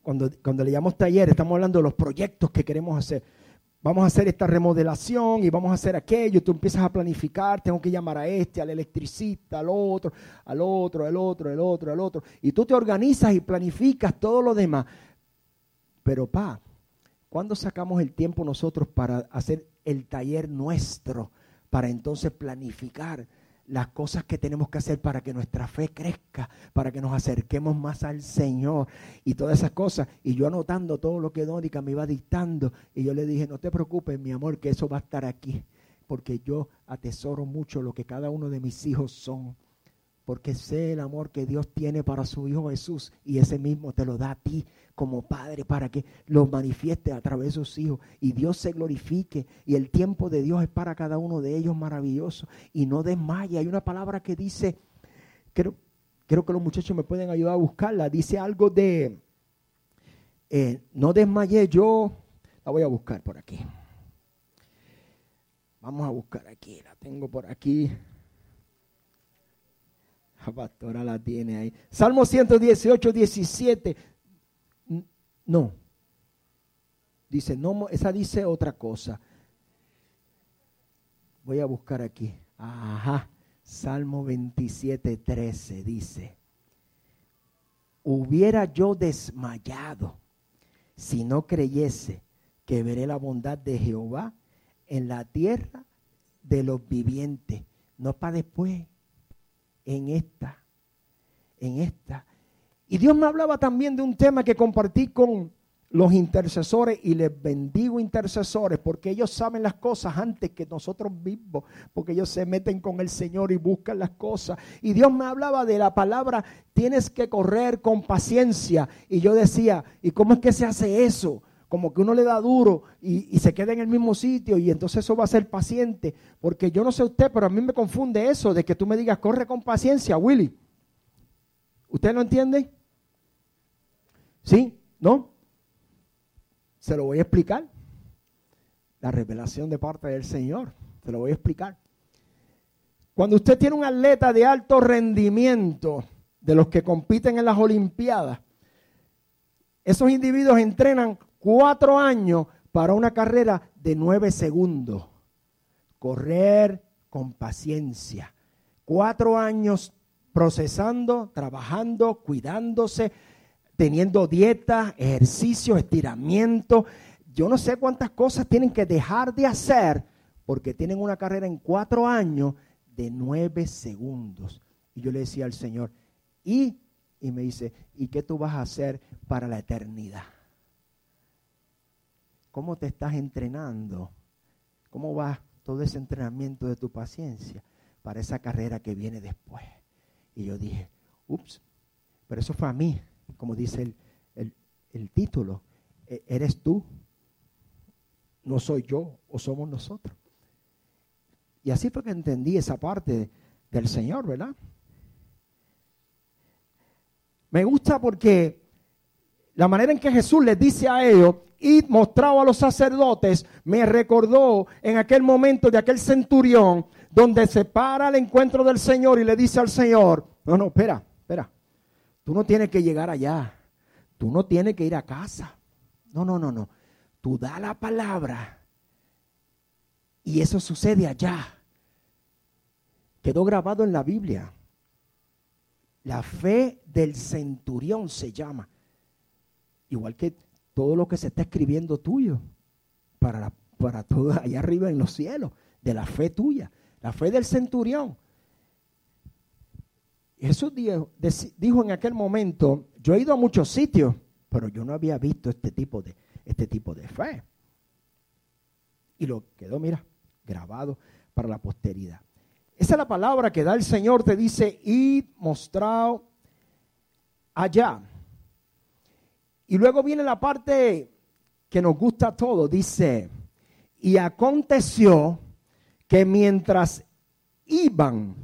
cuando, cuando le llamamos talleres, estamos hablando de los proyectos que queremos hacer vamos a hacer esta remodelación y vamos a hacer aquello, tú empiezas a planificar, tengo que llamar a este, al electricista, al otro, al otro, al otro, al otro, al otro, y tú te organizas y planificas todo lo demás. Pero pa, ¿cuándo sacamos el tiempo nosotros para hacer el taller nuestro, para entonces planificar? Las cosas que tenemos que hacer para que nuestra fe crezca, para que nos acerquemos más al Señor y todas esas cosas. Y yo anotando todo lo que Dónica me iba dictando y yo le dije, no te preocupes, mi amor, que eso va a estar aquí, porque yo atesoro mucho lo que cada uno de mis hijos son porque sé el amor que Dios tiene para su Hijo Jesús y ese mismo te lo da a ti como Padre para que lo manifieste a través de sus hijos y Dios se glorifique y el tiempo de Dios es para cada uno de ellos maravilloso y no desmaye. Hay una palabra que dice, creo, creo que los muchachos me pueden ayudar a buscarla, dice algo de, eh, no desmayé yo, la voy a buscar por aquí. Vamos a buscar aquí, la tengo por aquí. La pastora la tiene ahí. Salmo 118, 17. No. Dice, no, esa dice otra cosa. Voy a buscar aquí. Ajá. Salmo 27, 13 dice, hubiera yo desmayado si no creyese que veré la bondad de Jehová en la tierra de los vivientes. No para después, en esta, en esta. Y Dios me hablaba también de un tema que compartí con los intercesores y les bendigo intercesores porque ellos saben las cosas antes que nosotros mismos, porque ellos se meten con el Señor y buscan las cosas. Y Dios me hablaba de la palabra, tienes que correr con paciencia. Y yo decía, ¿y cómo es que se hace eso? Como que uno le da duro y, se queda en el mismo sitio y entonces eso va a ser paciente. Porque yo no sé usted, pero a mí me confunde eso de que tú me digas, corre con paciencia, Willy. ¿Usted lo entiende? ¿Sí? ¿No? Se lo voy a explicar. La revelación de parte del Señor. Se lo voy a explicar. Cuando usted tiene un atleta de alto rendimiento, de los que compiten en las Olimpiadas, esos individuos entrenan cuatro años para una carrera de nueve segundos. Correr con paciencia. Cuatro años procesando, trabajando, cuidándose, teniendo dieta, ejercicio, estiramiento. Yo no sé cuántas cosas tienen que dejar de hacer porque tienen una carrera en cuatro años de nueve segundos. Y yo le decía al Señor, ¿y? Y me dice, ¿y qué tú vas a hacer para la eternidad? ¿Cómo te estás entrenando? ¿Cómo va todo ese entrenamiento de tu paciencia para esa carrera que viene después? Y yo dije, ups, pero eso fue a mí como dice el, título, e, eres tú, no soy yo o somos nosotros. Y así fue que entendí esa parte del Señor, ¿verdad? Me gusta porque la manera en que Jesús les dice a ellos, y mostrado a los sacerdotes, me recordó en aquel momento de aquel centurión, donde se para el encuentro del Señor y le dice al Señor, no, no, espera, espera, Tú no tienes que llegar allá. Tú no tienes que ir a casa. No, no, no, no. Tú da la palabra. Y eso sucede allá. Quedó grabado en la Biblia. La fe del centurión se llama. Igual que todo lo que se está escribiendo tuyo. Para, para todo allá arriba en los cielos. De la fe tuya. La fe del centurión. Jesús dijo, en aquel momento, yo he ido a muchos sitios, pero yo no había visto este tipo de, este tipo de fe. Y lo quedó, mira, grabado para la posteridad. Esa es la palabra que da el Señor, te dice, y mostrado allá. Y luego viene la parte que nos gusta a todos, dice, y aconteció que mientras iban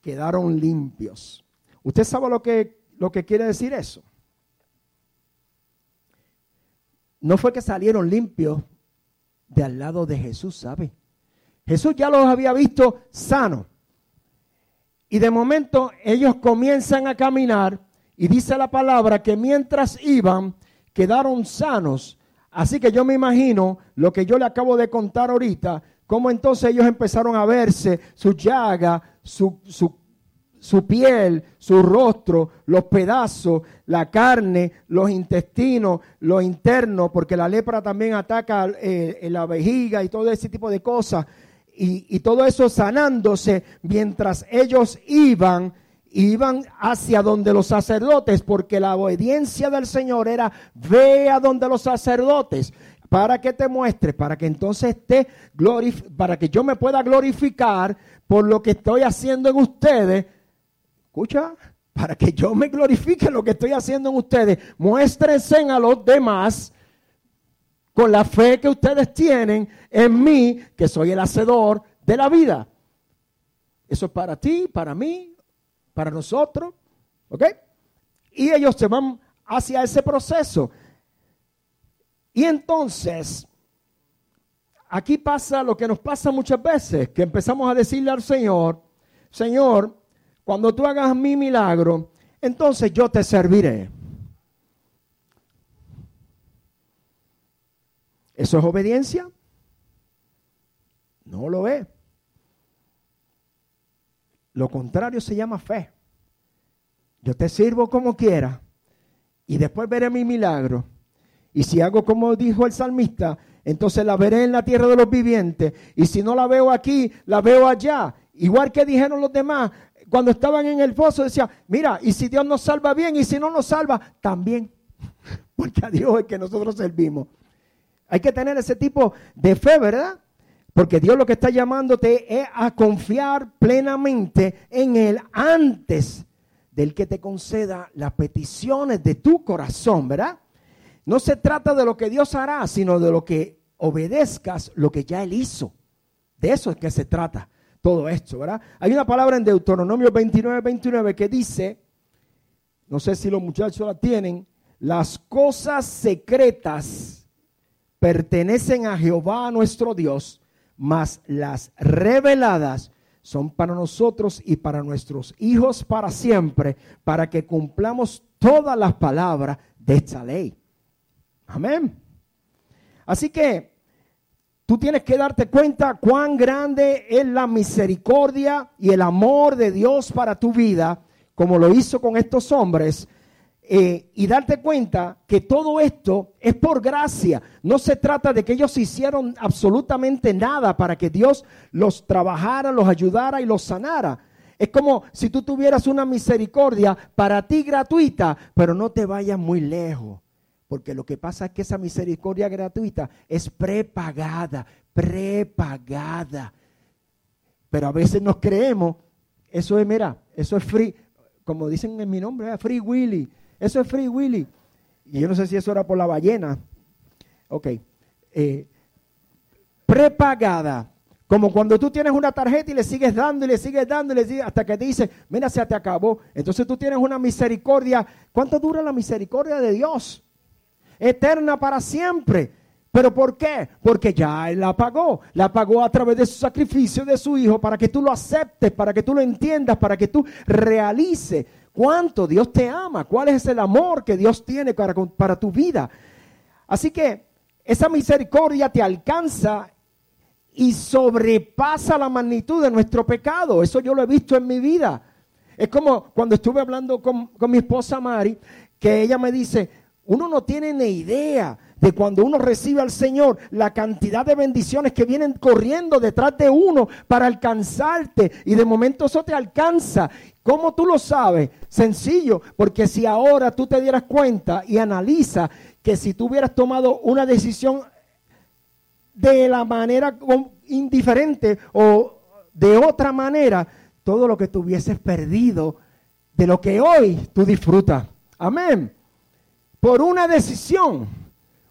quedaron limpios. ¿Usted sabe lo que, lo que quiere decir eso? No fue que salieron limpios de al lado de Jesús, ¿sabe? Jesús ya los había visto sanos. Y de momento ellos comienzan a caminar y dice la palabra que mientras iban quedaron sanos. Así que yo me imagino lo que yo le acabo de contar ahorita, cómo entonces ellos empezaron a verse su llaga, su, su, piel, su rostro, los pedazos, la carne, los intestinos, lo interno, porque la lepra también ataca eh, la vejiga y todo ese tipo de cosas. Y, y, todo eso sanándose mientras ellos iban, iban hacia donde los sacerdotes, porque la obediencia del Señor era ve a donde los sacerdotes para que te muestre, para que entonces te para que yo me pueda glorificar por lo que estoy haciendo en ustedes. Escucha, para que yo me glorifique lo que estoy haciendo en ustedes. Muéstrense a los demás con la fe que ustedes tienen en mí, que soy el hacedor de la vida. Eso es para ti, para mí, para nosotros. ¿Ok? Y ellos se van hacia ese proceso. Y entonces, aquí pasa lo que nos pasa muchas veces, que empezamos a decirle al Señor, Señor, cuando tú hagas mi milagro, entonces yo te serviré. ¿Eso es obediencia? No lo es. Lo contrario se llama fe. Yo te sirvo como quiera y después veré mi milagro. Y si hago como dijo el salmista, entonces la veré en la tierra de los vivientes. Y si no la veo aquí, la veo allá. Igual que dijeron los demás cuando estaban en el pozo, decía, mira, y si Dios nos salva bien y si no nos salva, también. porque a Dios es que nosotros servimos. Hay que tener ese tipo de fe, ¿verdad? Porque Dios lo que está llamándote es a confiar plenamente en Él antes del que te conceda las peticiones de tu corazón, ¿verdad? No se trata de lo que Dios hará, sino de lo que obedezcas lo que ya Él hizo. De eso es que se trata todo esto, ¿verdad? Hay una palabra en Deuteronomio 29, 29 que dice, no sé si los muchachos la tienen, las cosas secretas pertenecen a Jehová nuestro Dios, mas las reveladas son para nosotros y para nuestros hijos para siempre, para que cumplamos todas las palabras de esta ley. Amén. Así que tú tienes que darte cuenta cuán grande es la misericordia y el amor de Dios para tu vida, como lo hizo con estos hombres. Eh, y darte cuenta que todo esto es por gracia. No se trata de que ellos hicieron absolutamente nada para que Dios los trabajara, los ayudara y los sanara. Es como si tú tuvieras una misericordia para ti gratuita, pero no te vayas muy lejos. Porque lo que pasa es que esa misericordia gratuita es prepagada, prepagada. Pero a veces nos creemos, eso es, mira, eso es free, como dicen en mi nombre, free willy. Eso es free willy. Y yo no sé si eso era por la ballena. Ok. Eh, prepagada. Como cuando tú tienes una tarjeta y le sigues dando y le sigues dando y le sigues hasta que te dice, mira, se te acabó. Entonces tú tienes una misericordia. ¿Cuánto dura la misericordia de Dios? eterna para siempre. ¿Pero por qué? Porque ya Él la pagó. La pagó a través de su sacrificio de su Hijo para que tú lo aceptes, para que tú lo entiendas, para que tú realices cuánto Dios te ama, cuál es el amor que Dios tiene para, para tu vida. Así que esa misericordia te alcanza y sobrepasa la magnitud de nuestro pecado. Eso yo lo he visto en mi vida. Es como cuando estuve hablando con, con mi esposa Mari, que ella me dice, uno no tiene ni idea de cuando uno recibe al Señor la cantidad de bendiciones que vienen corriendo detrás de uno para alcanzarte y de momento eso te alcanza. ¿Cómo tú lo sabes? Sencillo, porque si ahora tú te dieras cuenta y analiza que si tú hubieras tomado una decisión de la manera indiferente o de otra manera, todo lo que tú hubieses perdido de lo que hoy tú disfrutas. Amén por una decisión,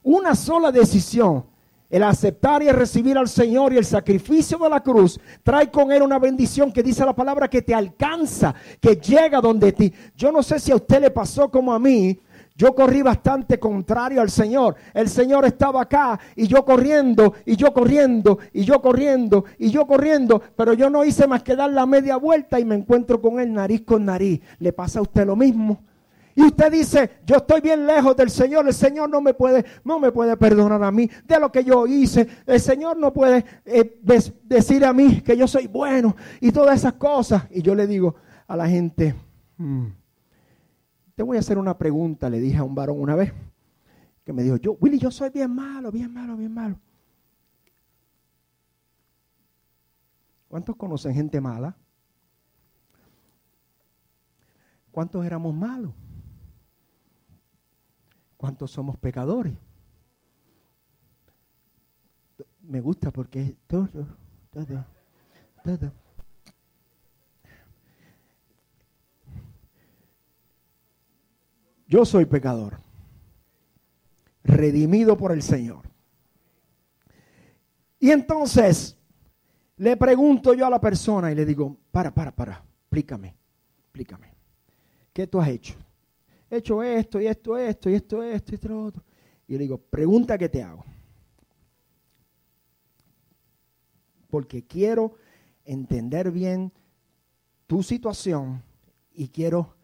una sola decisión, el aceptar y el recibir al Señor y el sacrificio de la cruz trae con él una bendición que dice la palabra que te alcanza, que llega donde ti. Yo no sé si a usted le pasó como a mí. Yo corrí bastante contrario al Señor. El Señor estaba acá y yo corriendo y yo corriendo y yo corriendo y yo corriendo, pero yo no hice más que dar la media vuelta y me encuentro con él nariz con nariz. ¿Le pasa a usted lo mismo? Y usted dice, yo estoy bien lejos del Señor, el Señor no me puede, no me puede perdonar a mí de lo que yo hice. El Señor no puede eh, decir a mí que yo soy bueno y todas esas cosas. Y yo le digo a la gente, hmm, te voy a hacer una pregunta, le dije a un varón una vez, que me dijo, yo, Willy, yo soy bien malo, bien malo, bien malo. ¿Cuántos conocen gente mala? ¿Cuántos éramos malos? ¿Cuántos somos pecadores? Me gusta porque es todo, todo, todo. Yo soy pecador, redimido por el Señor. Y entonces le pregunto yo a la persona y le digo, para, para, para, explícame, explícame. ¿Qué tú has hecho? He hecho esto y esto, esto y esto, esto y esto, otro. Y le digo, pregunta que te hago. Porque quiero entender bien tu situación y quiero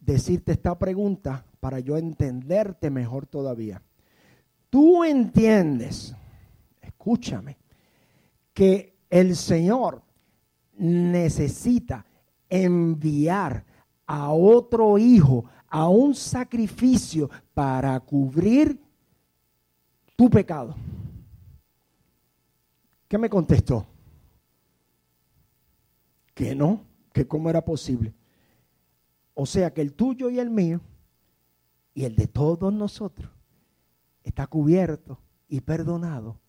decirte esta pregunta para yo entenderte mejor todavía. Tú entiendes, escúchame, que el Señor necesita enviar a otro hijo a un sacrificio para cubrir tu pecado. ¿Qué me contestó? Que no, que cómo era posible. O sea que el tuyo y el mío y el de todos nosotros está cubierto y perdonado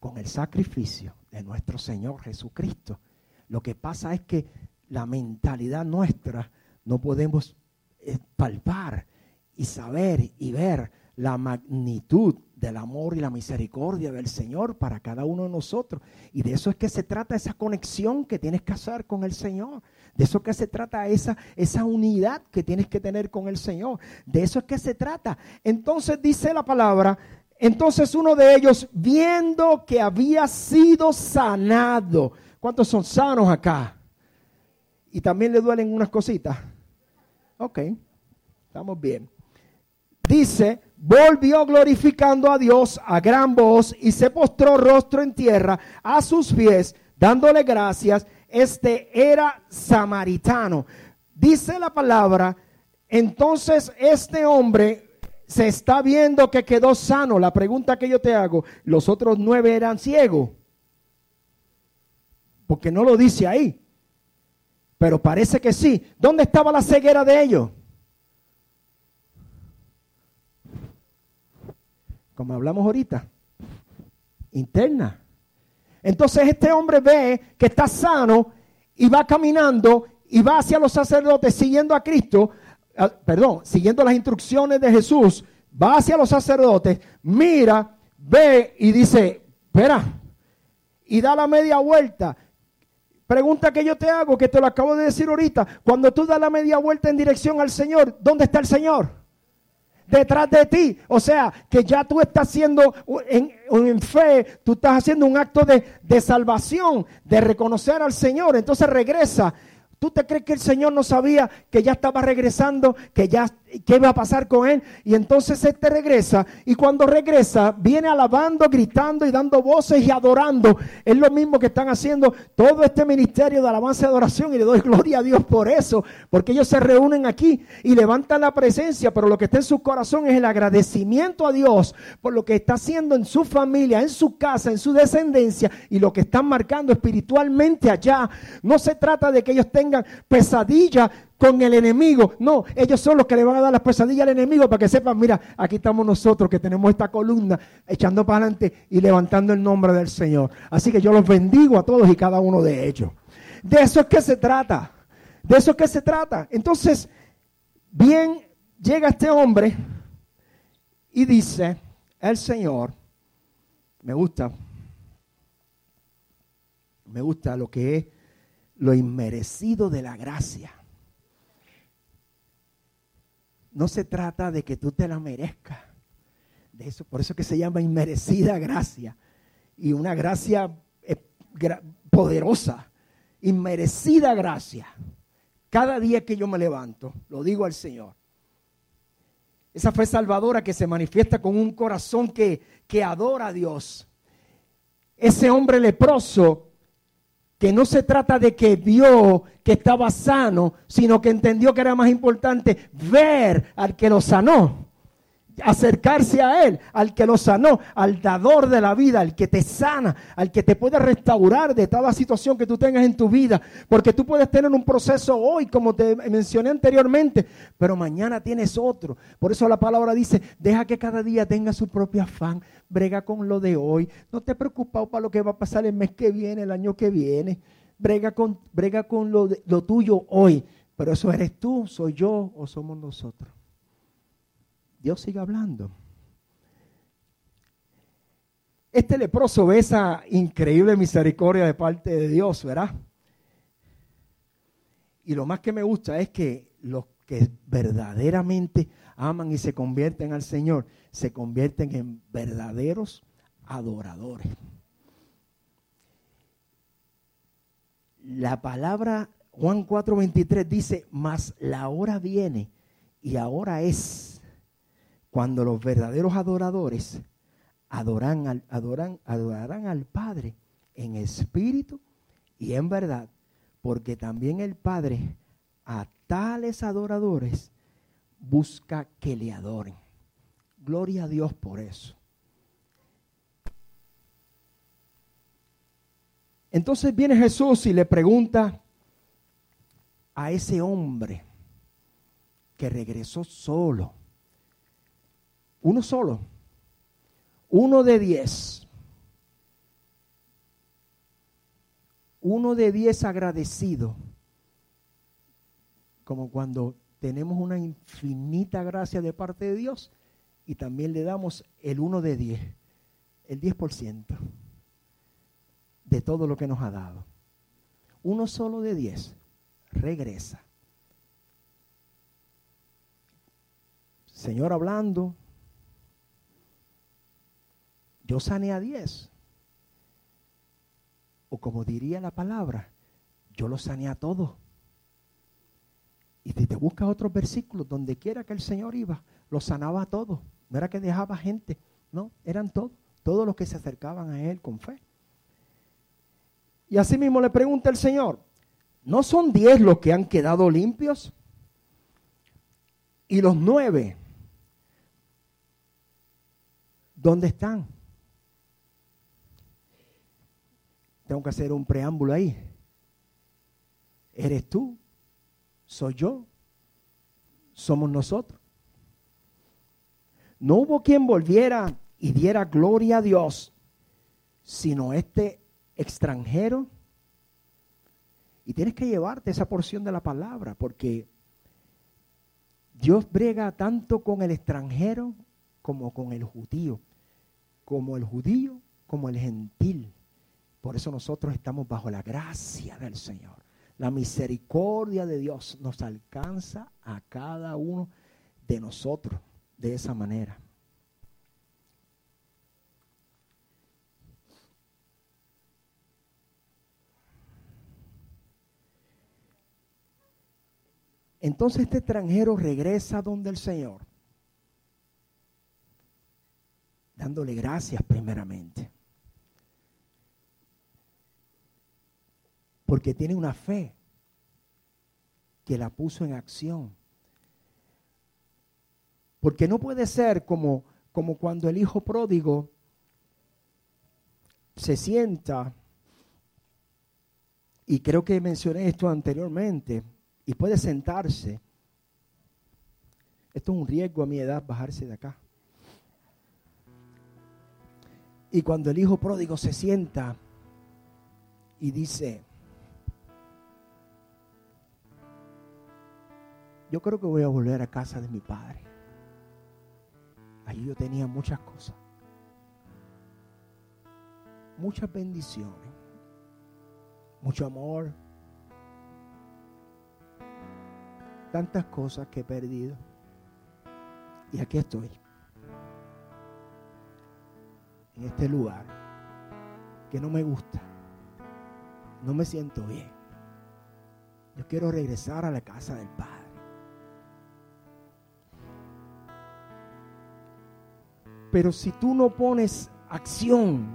con el sacrificio de nuestro Señor Jesucristo. Lo que pasa es que la mentalidad nuestra no podemos palpar y saber y ver la magnitud del amor y la misericordia del Señor para cada uno de nosotros. Y de eso es que se trata esa conexión que tienes que hacer con el Señor. De eso es que se trata esa, esa unidad que tienes que tener con el Señor. De eso es que se trata. Entonces dice la palabra, entonces uno de ellos, viendo que había sido sanado, ¿cuántos son sanos acá? Y también le duelen unas cositas. Ok, estamos bien. Dice, volvió glorificando a Dios a gran voz y se postró rostro en tierra a sus pies, dándole gracias este era samaritano. Dice la palabra, entonces este hombre se está viendo que quedó sano. La pregunta que yo te hago, ¿los otros nueve eran ciegos? Porque no lo dice ahí. Pero parece que sí. ¿Dónde estaba la ceguera de ellos? Como hablamos ahorita. Interna. Entonces este hombre ve que está sano y va caminando y va hacia los sacerdotes siguiendo a Cristo, ah, perdón, siguiendo las instrucciones de Jesús, va hacia los sacerdotes, mira, ve y dice, espera, y da la media vuelta. Pregunta que yo te hago, que te lo acabo de decir ahorita, cuando tú das la media vuelta en dirección al Señor, ¿dónde está el Señor? detrás de ti. O sea, que ya tú estás haciendo en, fe, tú estás haciendo un acto de, de salvación, de reconocer al Señor. Entonces regresa ¿Tú te crees que el Señor no sabía que ya estaba regresando, que ya qué iba a pasar con él? Y entonces este regresa y cuando regresa viene alabando, gritando y dando voces y adorando. Es lo mismo que están haciendo todo este ministerio de alabanza y adoración y le doy gloria a Dios por eso, porque ellos se reúnen aquí y levantan la presencia, pero lo que está en su corazón es el agradecimiento a Dios por lo que está haciendo en su familia, en su casa, en su descendencia y lo que están marcando espiritualmente allá. No se trata de que ellos tengan pesadilla con el enemigo. No, ellos son los que le van a dar las pesadillas al enemigo para que sepan, mira, aquí estamos nosotros que tenemos esta columna echando para adelante y levantando el nombre del Señor. Así que yo los bendigo a todos y cada uno de ellos. De eso es que se trata. De eso es que se trata. Entonces, bien, llega este hombre y dice, el Señor, me gusta, me gusta lo que es lo inmerecido de la gracia. No se trata de que tú te la merezcas. De eso, por eso que se llama inmerecida gracia. Y una gracia eh, poderosa. Inmerecida gracia. Cada día que yo me levanto, lo digo al Señor. Esa fe salvadora que se manifiesta con un corazón que, que adora a Dios. Ese hombre leproso que no se trata de que vio que estaba sano, sino que entendió que era más importante ver al que lo sanó acercarse a Él, al que lo sanó, al dador de la vida, al que te sana, al que te puede restaurar de toda situación que tú tengas en tu vida. Porque tú puedes tener un proceso hoy, como te mencioné anteriormente, pero mañana tienes otro. Por eso la palabra dice, deja que cada día tenga su propio afán, brega con lo de hoy. No te preocupes para lo que va a pasar el mes que viene, el año que viene. Brega con, brega con lo, lo tuyo hoy. Pero eso eres tú, soy yo o somos nosotros. Dios sigue hablando. Este leproso ve esa increíble misericordia de parte de Dios, ¿verdad? Y lo más que me gusta es que los que verdaderamente aman y se convierten al Señor, se convierten en verdaderos adoradores. La palabra Juan 4:23 dice, mas la hora viene y ahora es cuando los verdaderos adoradores adoran al, adoran, adorarán al Padre en espíritu y en verdad, porque también el Padre a tales adoradores busca que le adoren. Gloria a Dios por eso. Entonces viene Jesús y le pregunta a ese hombre que regresó solo Uno solo. Uno de diez. Uno de diez agradecido. Como cuando tenemos una infinita gracia de parte de Dios y también le damos el uno de diez, el diez por ciento de todo lo que nos ha dado. Uno solo de diez regresa. Señor hablando, yo sané a diez. O como diría la palabra, yo lo sané a todos. Y si te buscas otros versículos, donde quiera que el Señor iba, lo sanaba a todos. No era que dejaba gente, no, eran todos, todos los que se acercaban a Él con fe. Y así mismo le pregunta el Señor, ¿no son diez los que han quedado limpios? Y los nueve, ¿dónde están? Tengo que hacer un preámbulo ahí. ¿Eres tú? ¿Soy yo? ¿Somos nosotros? No hubo quien volviera y diera gloria a Dios, sino este extranjero. Y tienes que llevarte esa porción de la palabra, porque Dios brega tanto con el extranjero como con el judío, como el judío, como el gentil. Por eso nosotros estamos bajo la gracia del Señor. La misericordia de Dios nos alcanza a cada uno de nosotros de esa manera. Entonces este extranjero regresa donde el Señor, dándole gracias primeramente. Porque tiene una fe que la puso en acción. Porque no puede ser como, como cuando el hijo pródigo se sienta, y creo que mencioné esto anteriormente, y puede sentarse. Esto es un riesgo a mi edad, bajarse de acá. Y cuando el hijo pródigo se sienta y dice, yo creo que voy a volver a casa de mi padre. Allí yo tenía muchas cosas. Muchas bendiciones. Mucho amor. Tantas cosas que he perdido. Y aquí estoy. En este lugar que no me gusta. No me siento bien. Yo quiero regresar a la casa del Padre. Pero si tú no pones acción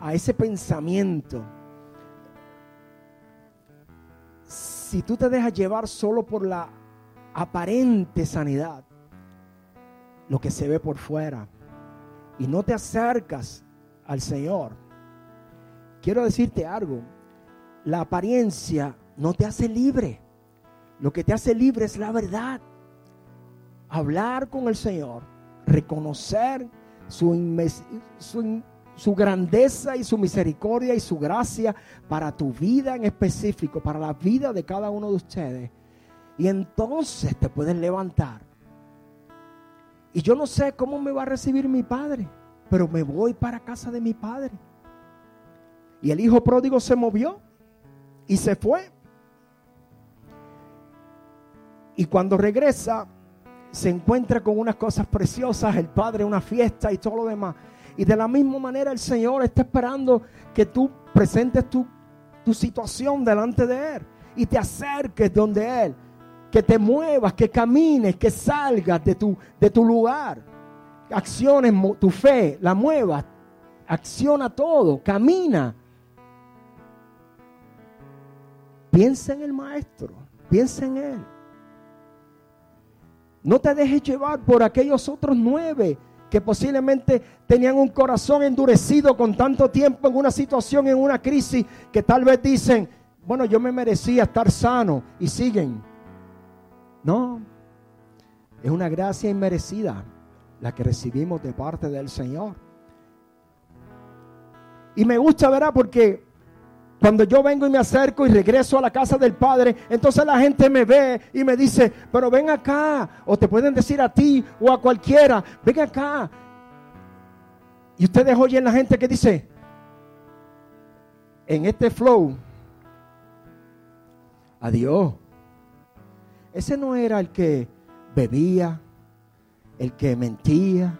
a ese pensamiento, si tú te dejas llevar solo por la aparente sanidad, lo que se ve por fuera, y no te acercas al Señor, quiero decirte algo, la apariencia no te hace libre, lo que te hace libre es la verdad, hablar con el Señor reconocer su, su, grandeza y su misericordia y su gracia para tu vida en específico, para la vida de cada uno de ustedes. Y entonces te puedes levantar. Y yo no sé cómo me va a recibir mi padre, pero me voy para casa de mi padre. Y el hijo pródigo se movió y se fue. Y cuando regresa, se encuentra con unas cosas preciosas, el Padre, una fiesta y todo lo demás. Y de la misma manera el Señor está esperando que tú presentes tu, tu situación delante de Él y te acerques donde Él, que te muevas, que camines, que salgas de tu, de tu lugar. Acciones tu fe, la muevas, acciona todo, camina. Piensa en el Maestro, piensa en Él. No te dejes llevar por aquellos otros nueve que posiblemente tenían un corazón endurecido con tanto tiempo en una situación, en una crisis, que tal vez dicen, bueno, yo me merecía estar sano y siguen. No, es una gracia inmerecida. la que recibimos de parte del Señor. Y me gusta, ¿verdad? Porque cuando yo vengo y me acerco y regreso a la casa del Padre, entonces la gente me ve y me dice, pero ven acá. O te pueden decir a ti o a cualquiera, ven acá. Y ustedes oyen la gente que dice, en este flow, adiós. Ese no era el que bebía, el que mentía,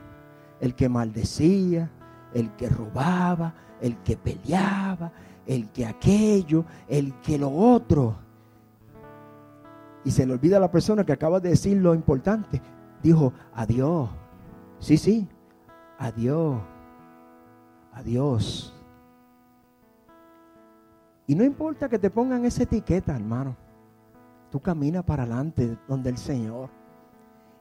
el que maldecía, el que robaba, el que peleaba, el que aquello, el que lo otro. Y se le olvida a la persona que acaba de decir lo importante. Dijo, adiós. Sí, sí, adiós. Adiós. Y no importa que te pongan esa etiqueta, hermano. Tú camina para adelante donde el Señor.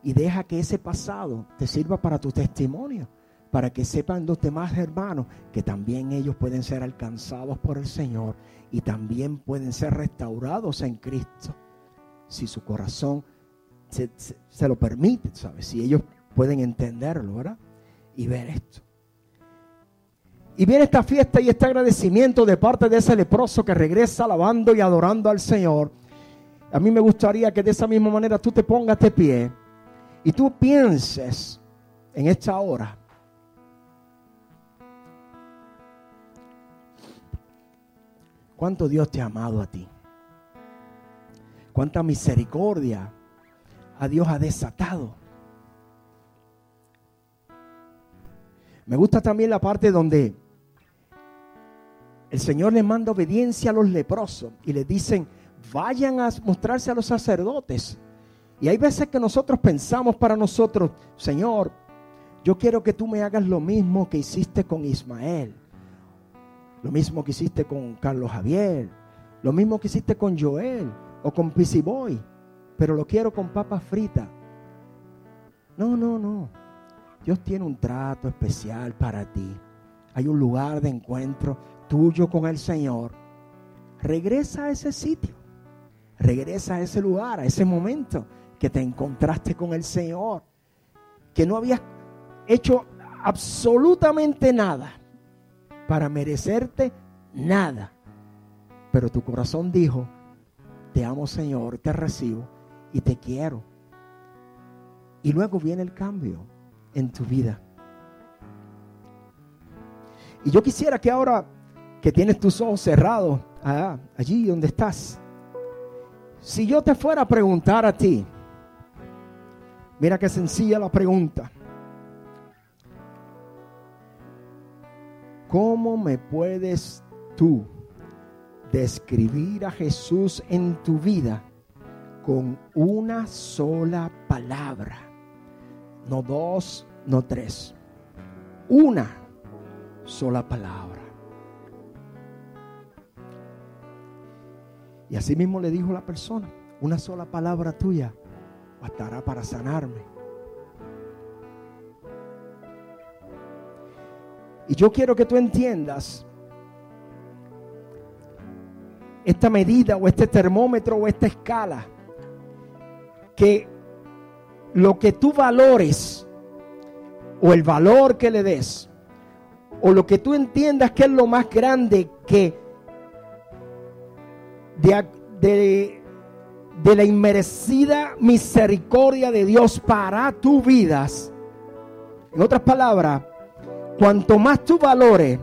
Y deja que ese pasado te sirva para tu testimonio para que sepan los demás hermanos que también ellos pueden ser alcanzados por el Señor y también pueden ser restaurados en Cristo, si su corazón se, lo permite, ¿sabes? Si ellos pueden entenderlo, ¿verdad? Y ver esto. Y viene esta fiesta y este agradecimiento de parte de ese leproso que regresa alabando y adorando al Señor. A mí me gustaría que de esa misma manera tú te pongas de pie y tú pienses en esta hora cuánto Dios te ha amado a ti. Cuánta misericordia a Dios ha desatado. Me gusta también la parte donde el Señor le manda obediencia a los leprosos y le dicen, vayan a mostrarse a los sacerdotes. Y hay veces que nosotros pensamos para nosotros, Señor, yo quiero que tú me hagas lo mismo que hiciste con Ismael. Lo mismo que hiciste con Carlos Javier. Lo mismo que hiciste con Joel o con Boy. Pero lo quiero con papa frita. No, no, no. Dios tiene un trato especial para ti. Hay un lugar de encuentro tuyo con el Señor. Regresa a ese sitio. Regresa a ese lugar, a ese momento que te encontraste con el Señor. Que no habías hecho absolutamente nada para merecerte nada. Pero tu corazón dijo, te amo Señor, te recibo y te quiero. Y luego viene el cambio en tu vida. Y yo quisiera que ahora que tienes tus ojos cerrados, ah, allí donde estás, si yo te fuera a preguntar a ti, mira qué sencilla la pregunta. ¿Cómo me puedes tú describir a Jesús en tu vida con una sola palabra? No dos, no tres. Una sola palabra. Y así mismo le dijo la persona, una sola palabra tuya bastará para sanarme. Y yo quiero que tú entiendas esta medida o este termómetro o esta escala, que lo que tú valores o el valor que le des, o lo que tú entiendas que es lo más grande que de, la inmerecida misericordia de Dios para tus vidas, en otras palabras, Cuanto más tú valores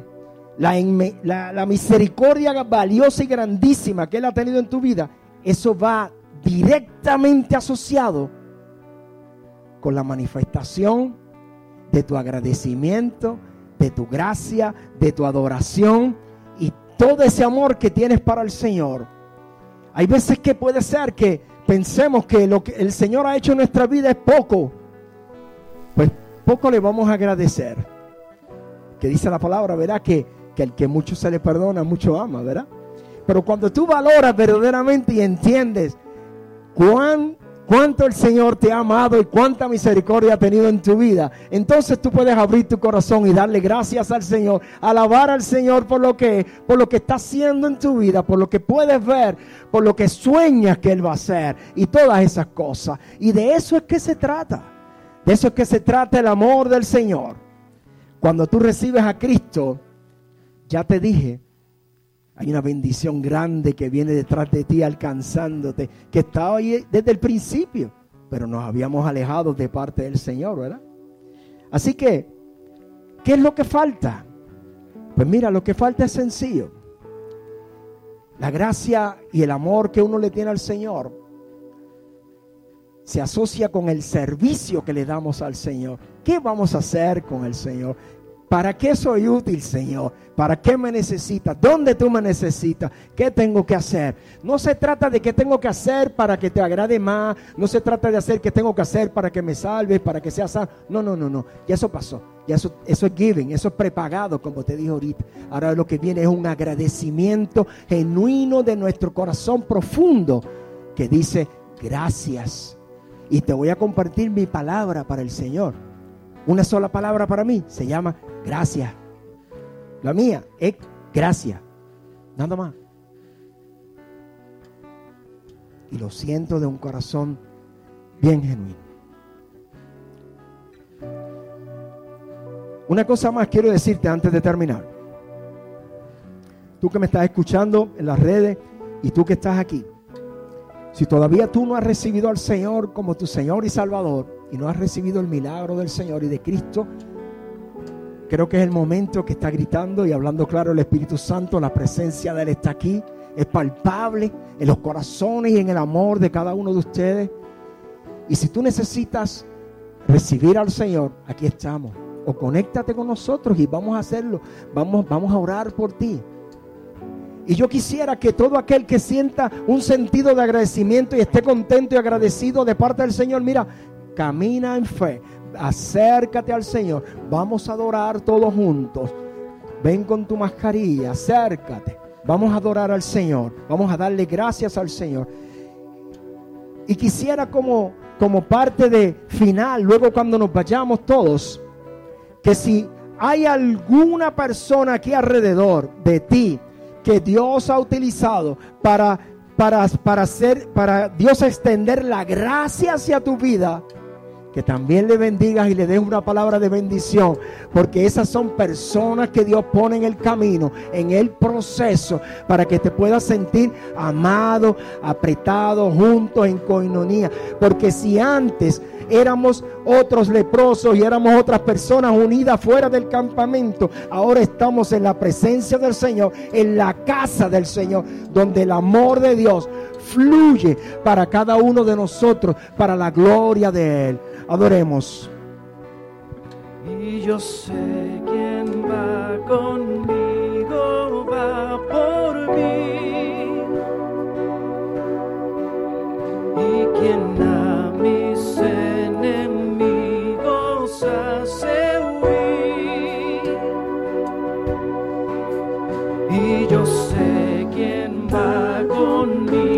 la, misericordia valiosa y grandísima que Él ha tenido en tu vida, eso va directamente asociado con la manifestación de tu agradecimiento, de tu gracia, de tu adoración y todo ese amor que tienes para el Señor. Hay veces que puede ser que pensemos que lo que el Señor ha hecho en nuestra vida es poco. Pues poco le vamos a agradecer que dice la palabra, ¿verdad? Que, que el que mucho se le perdona, mucho ama, ¿verdad? Pero cuando tú valoras verdaderamente y entiendes cuán, cuánto el Señor te ha amado y cuánta misericordia ha tenido en tu vida, entonces tú puedes abrir tu corazón y darle gracias al Señor, alabar al Señor por lo que por lo que está haciendo en tu vida, por lo que puedes ver, por lo que sueñas que Él va a hacer y todas esas cosas. Y de eso es que se trata De eso es que se trata el amor del Señor. Cuando tú recibes a Cristo, ya te dije, hay una bendición grande que viene detrás de ti alcanzándote, que estaba ahí desde el principio, pero nos habíamos alejado de parte del Señor, ¿verdad? Así que, ¿qué es lo que falta? Pues mira, lo que falta es sencillo. La gracia y el amor que uno le tiene al Señor se asocia con el servicio que le damos al Señor. ¿Qué vamos a hacer con el Señor? ¿Para qué soy útil, Señor? ¿Para qué me necesitas? ¿Dónde tú me necesitas? ¿Qué tengo que hacer? No se trata de qué tengo que hacer para que te agrade más. No se trata de hacer qué tengo que hacer para que me salves, para que seas sano. No, no, no, no. Ya eso pasó. Ya eso, eso es giving, eso es prepagado, como te dije ahorita. Ahora lo que viene es un agradecimiento genuino de nuestro corazón profundo que dice gracias. Y te voy a compartir mi palabra para el Señor. Una sola palabra para mí se llama gracias. La mía es gracias. Nada más. Y lo siento de un corazón bien genuino. Una cosa más quiero decirte antes de terminar. Tú que me estás escuchando en las redes y tú que estás aquí. Si todavía tú no has recibido al Señor como tu Señor y Salvador y no has recibido el milagro del Señor y de Cristo, creo que es el momento que está gritando y hablando claro el Espíritu Santo, la presencia de Él está aquí, es palpable en los corazones y en el amor de cada uno de ustedes. Y si tú necesitas recibir al Señor, aquí estamos. O conéctate con nosotros y vamos a hacerlo. Vamos, vamos a orar por ti. Y yo quisiera que todo aquel que sienta un sentido de agradecimiento y esté contento y agradecido de parte del Señor, mira, camina en fe, acércate al Señor, vamos a adorar todos juntos. Ven con tu mascarilla, acércate, vamos a adorar al Señor, vamos a darle gracias al Señor. Y quisiera como, como parte de final, luego cuando nos vayamos todos, que si hay alguna persona aquí alrededor de ti, que Dios ha utilizado para, para, para, hacer, para Dios extender la gracia hacia tu vida, que también le bendigas y le des una palabra de bendición, porque esas son personas que Dios pone en el camino, en el proceso, para que te puedas sentir amado, apretado, juntos en coinonía. Porque si antes éramos otros leprosos y éramos otras personas unidas fuera del campamento. Ahora estamos en la presencia del Señor, en la casa del Señor, donde el amor de Dios fluye para cada uno de nosotros, para la gloria de Él. Adoremos. Y yo sé quién va conmigo, va por mí. Y quien yo sé quién va conmigo,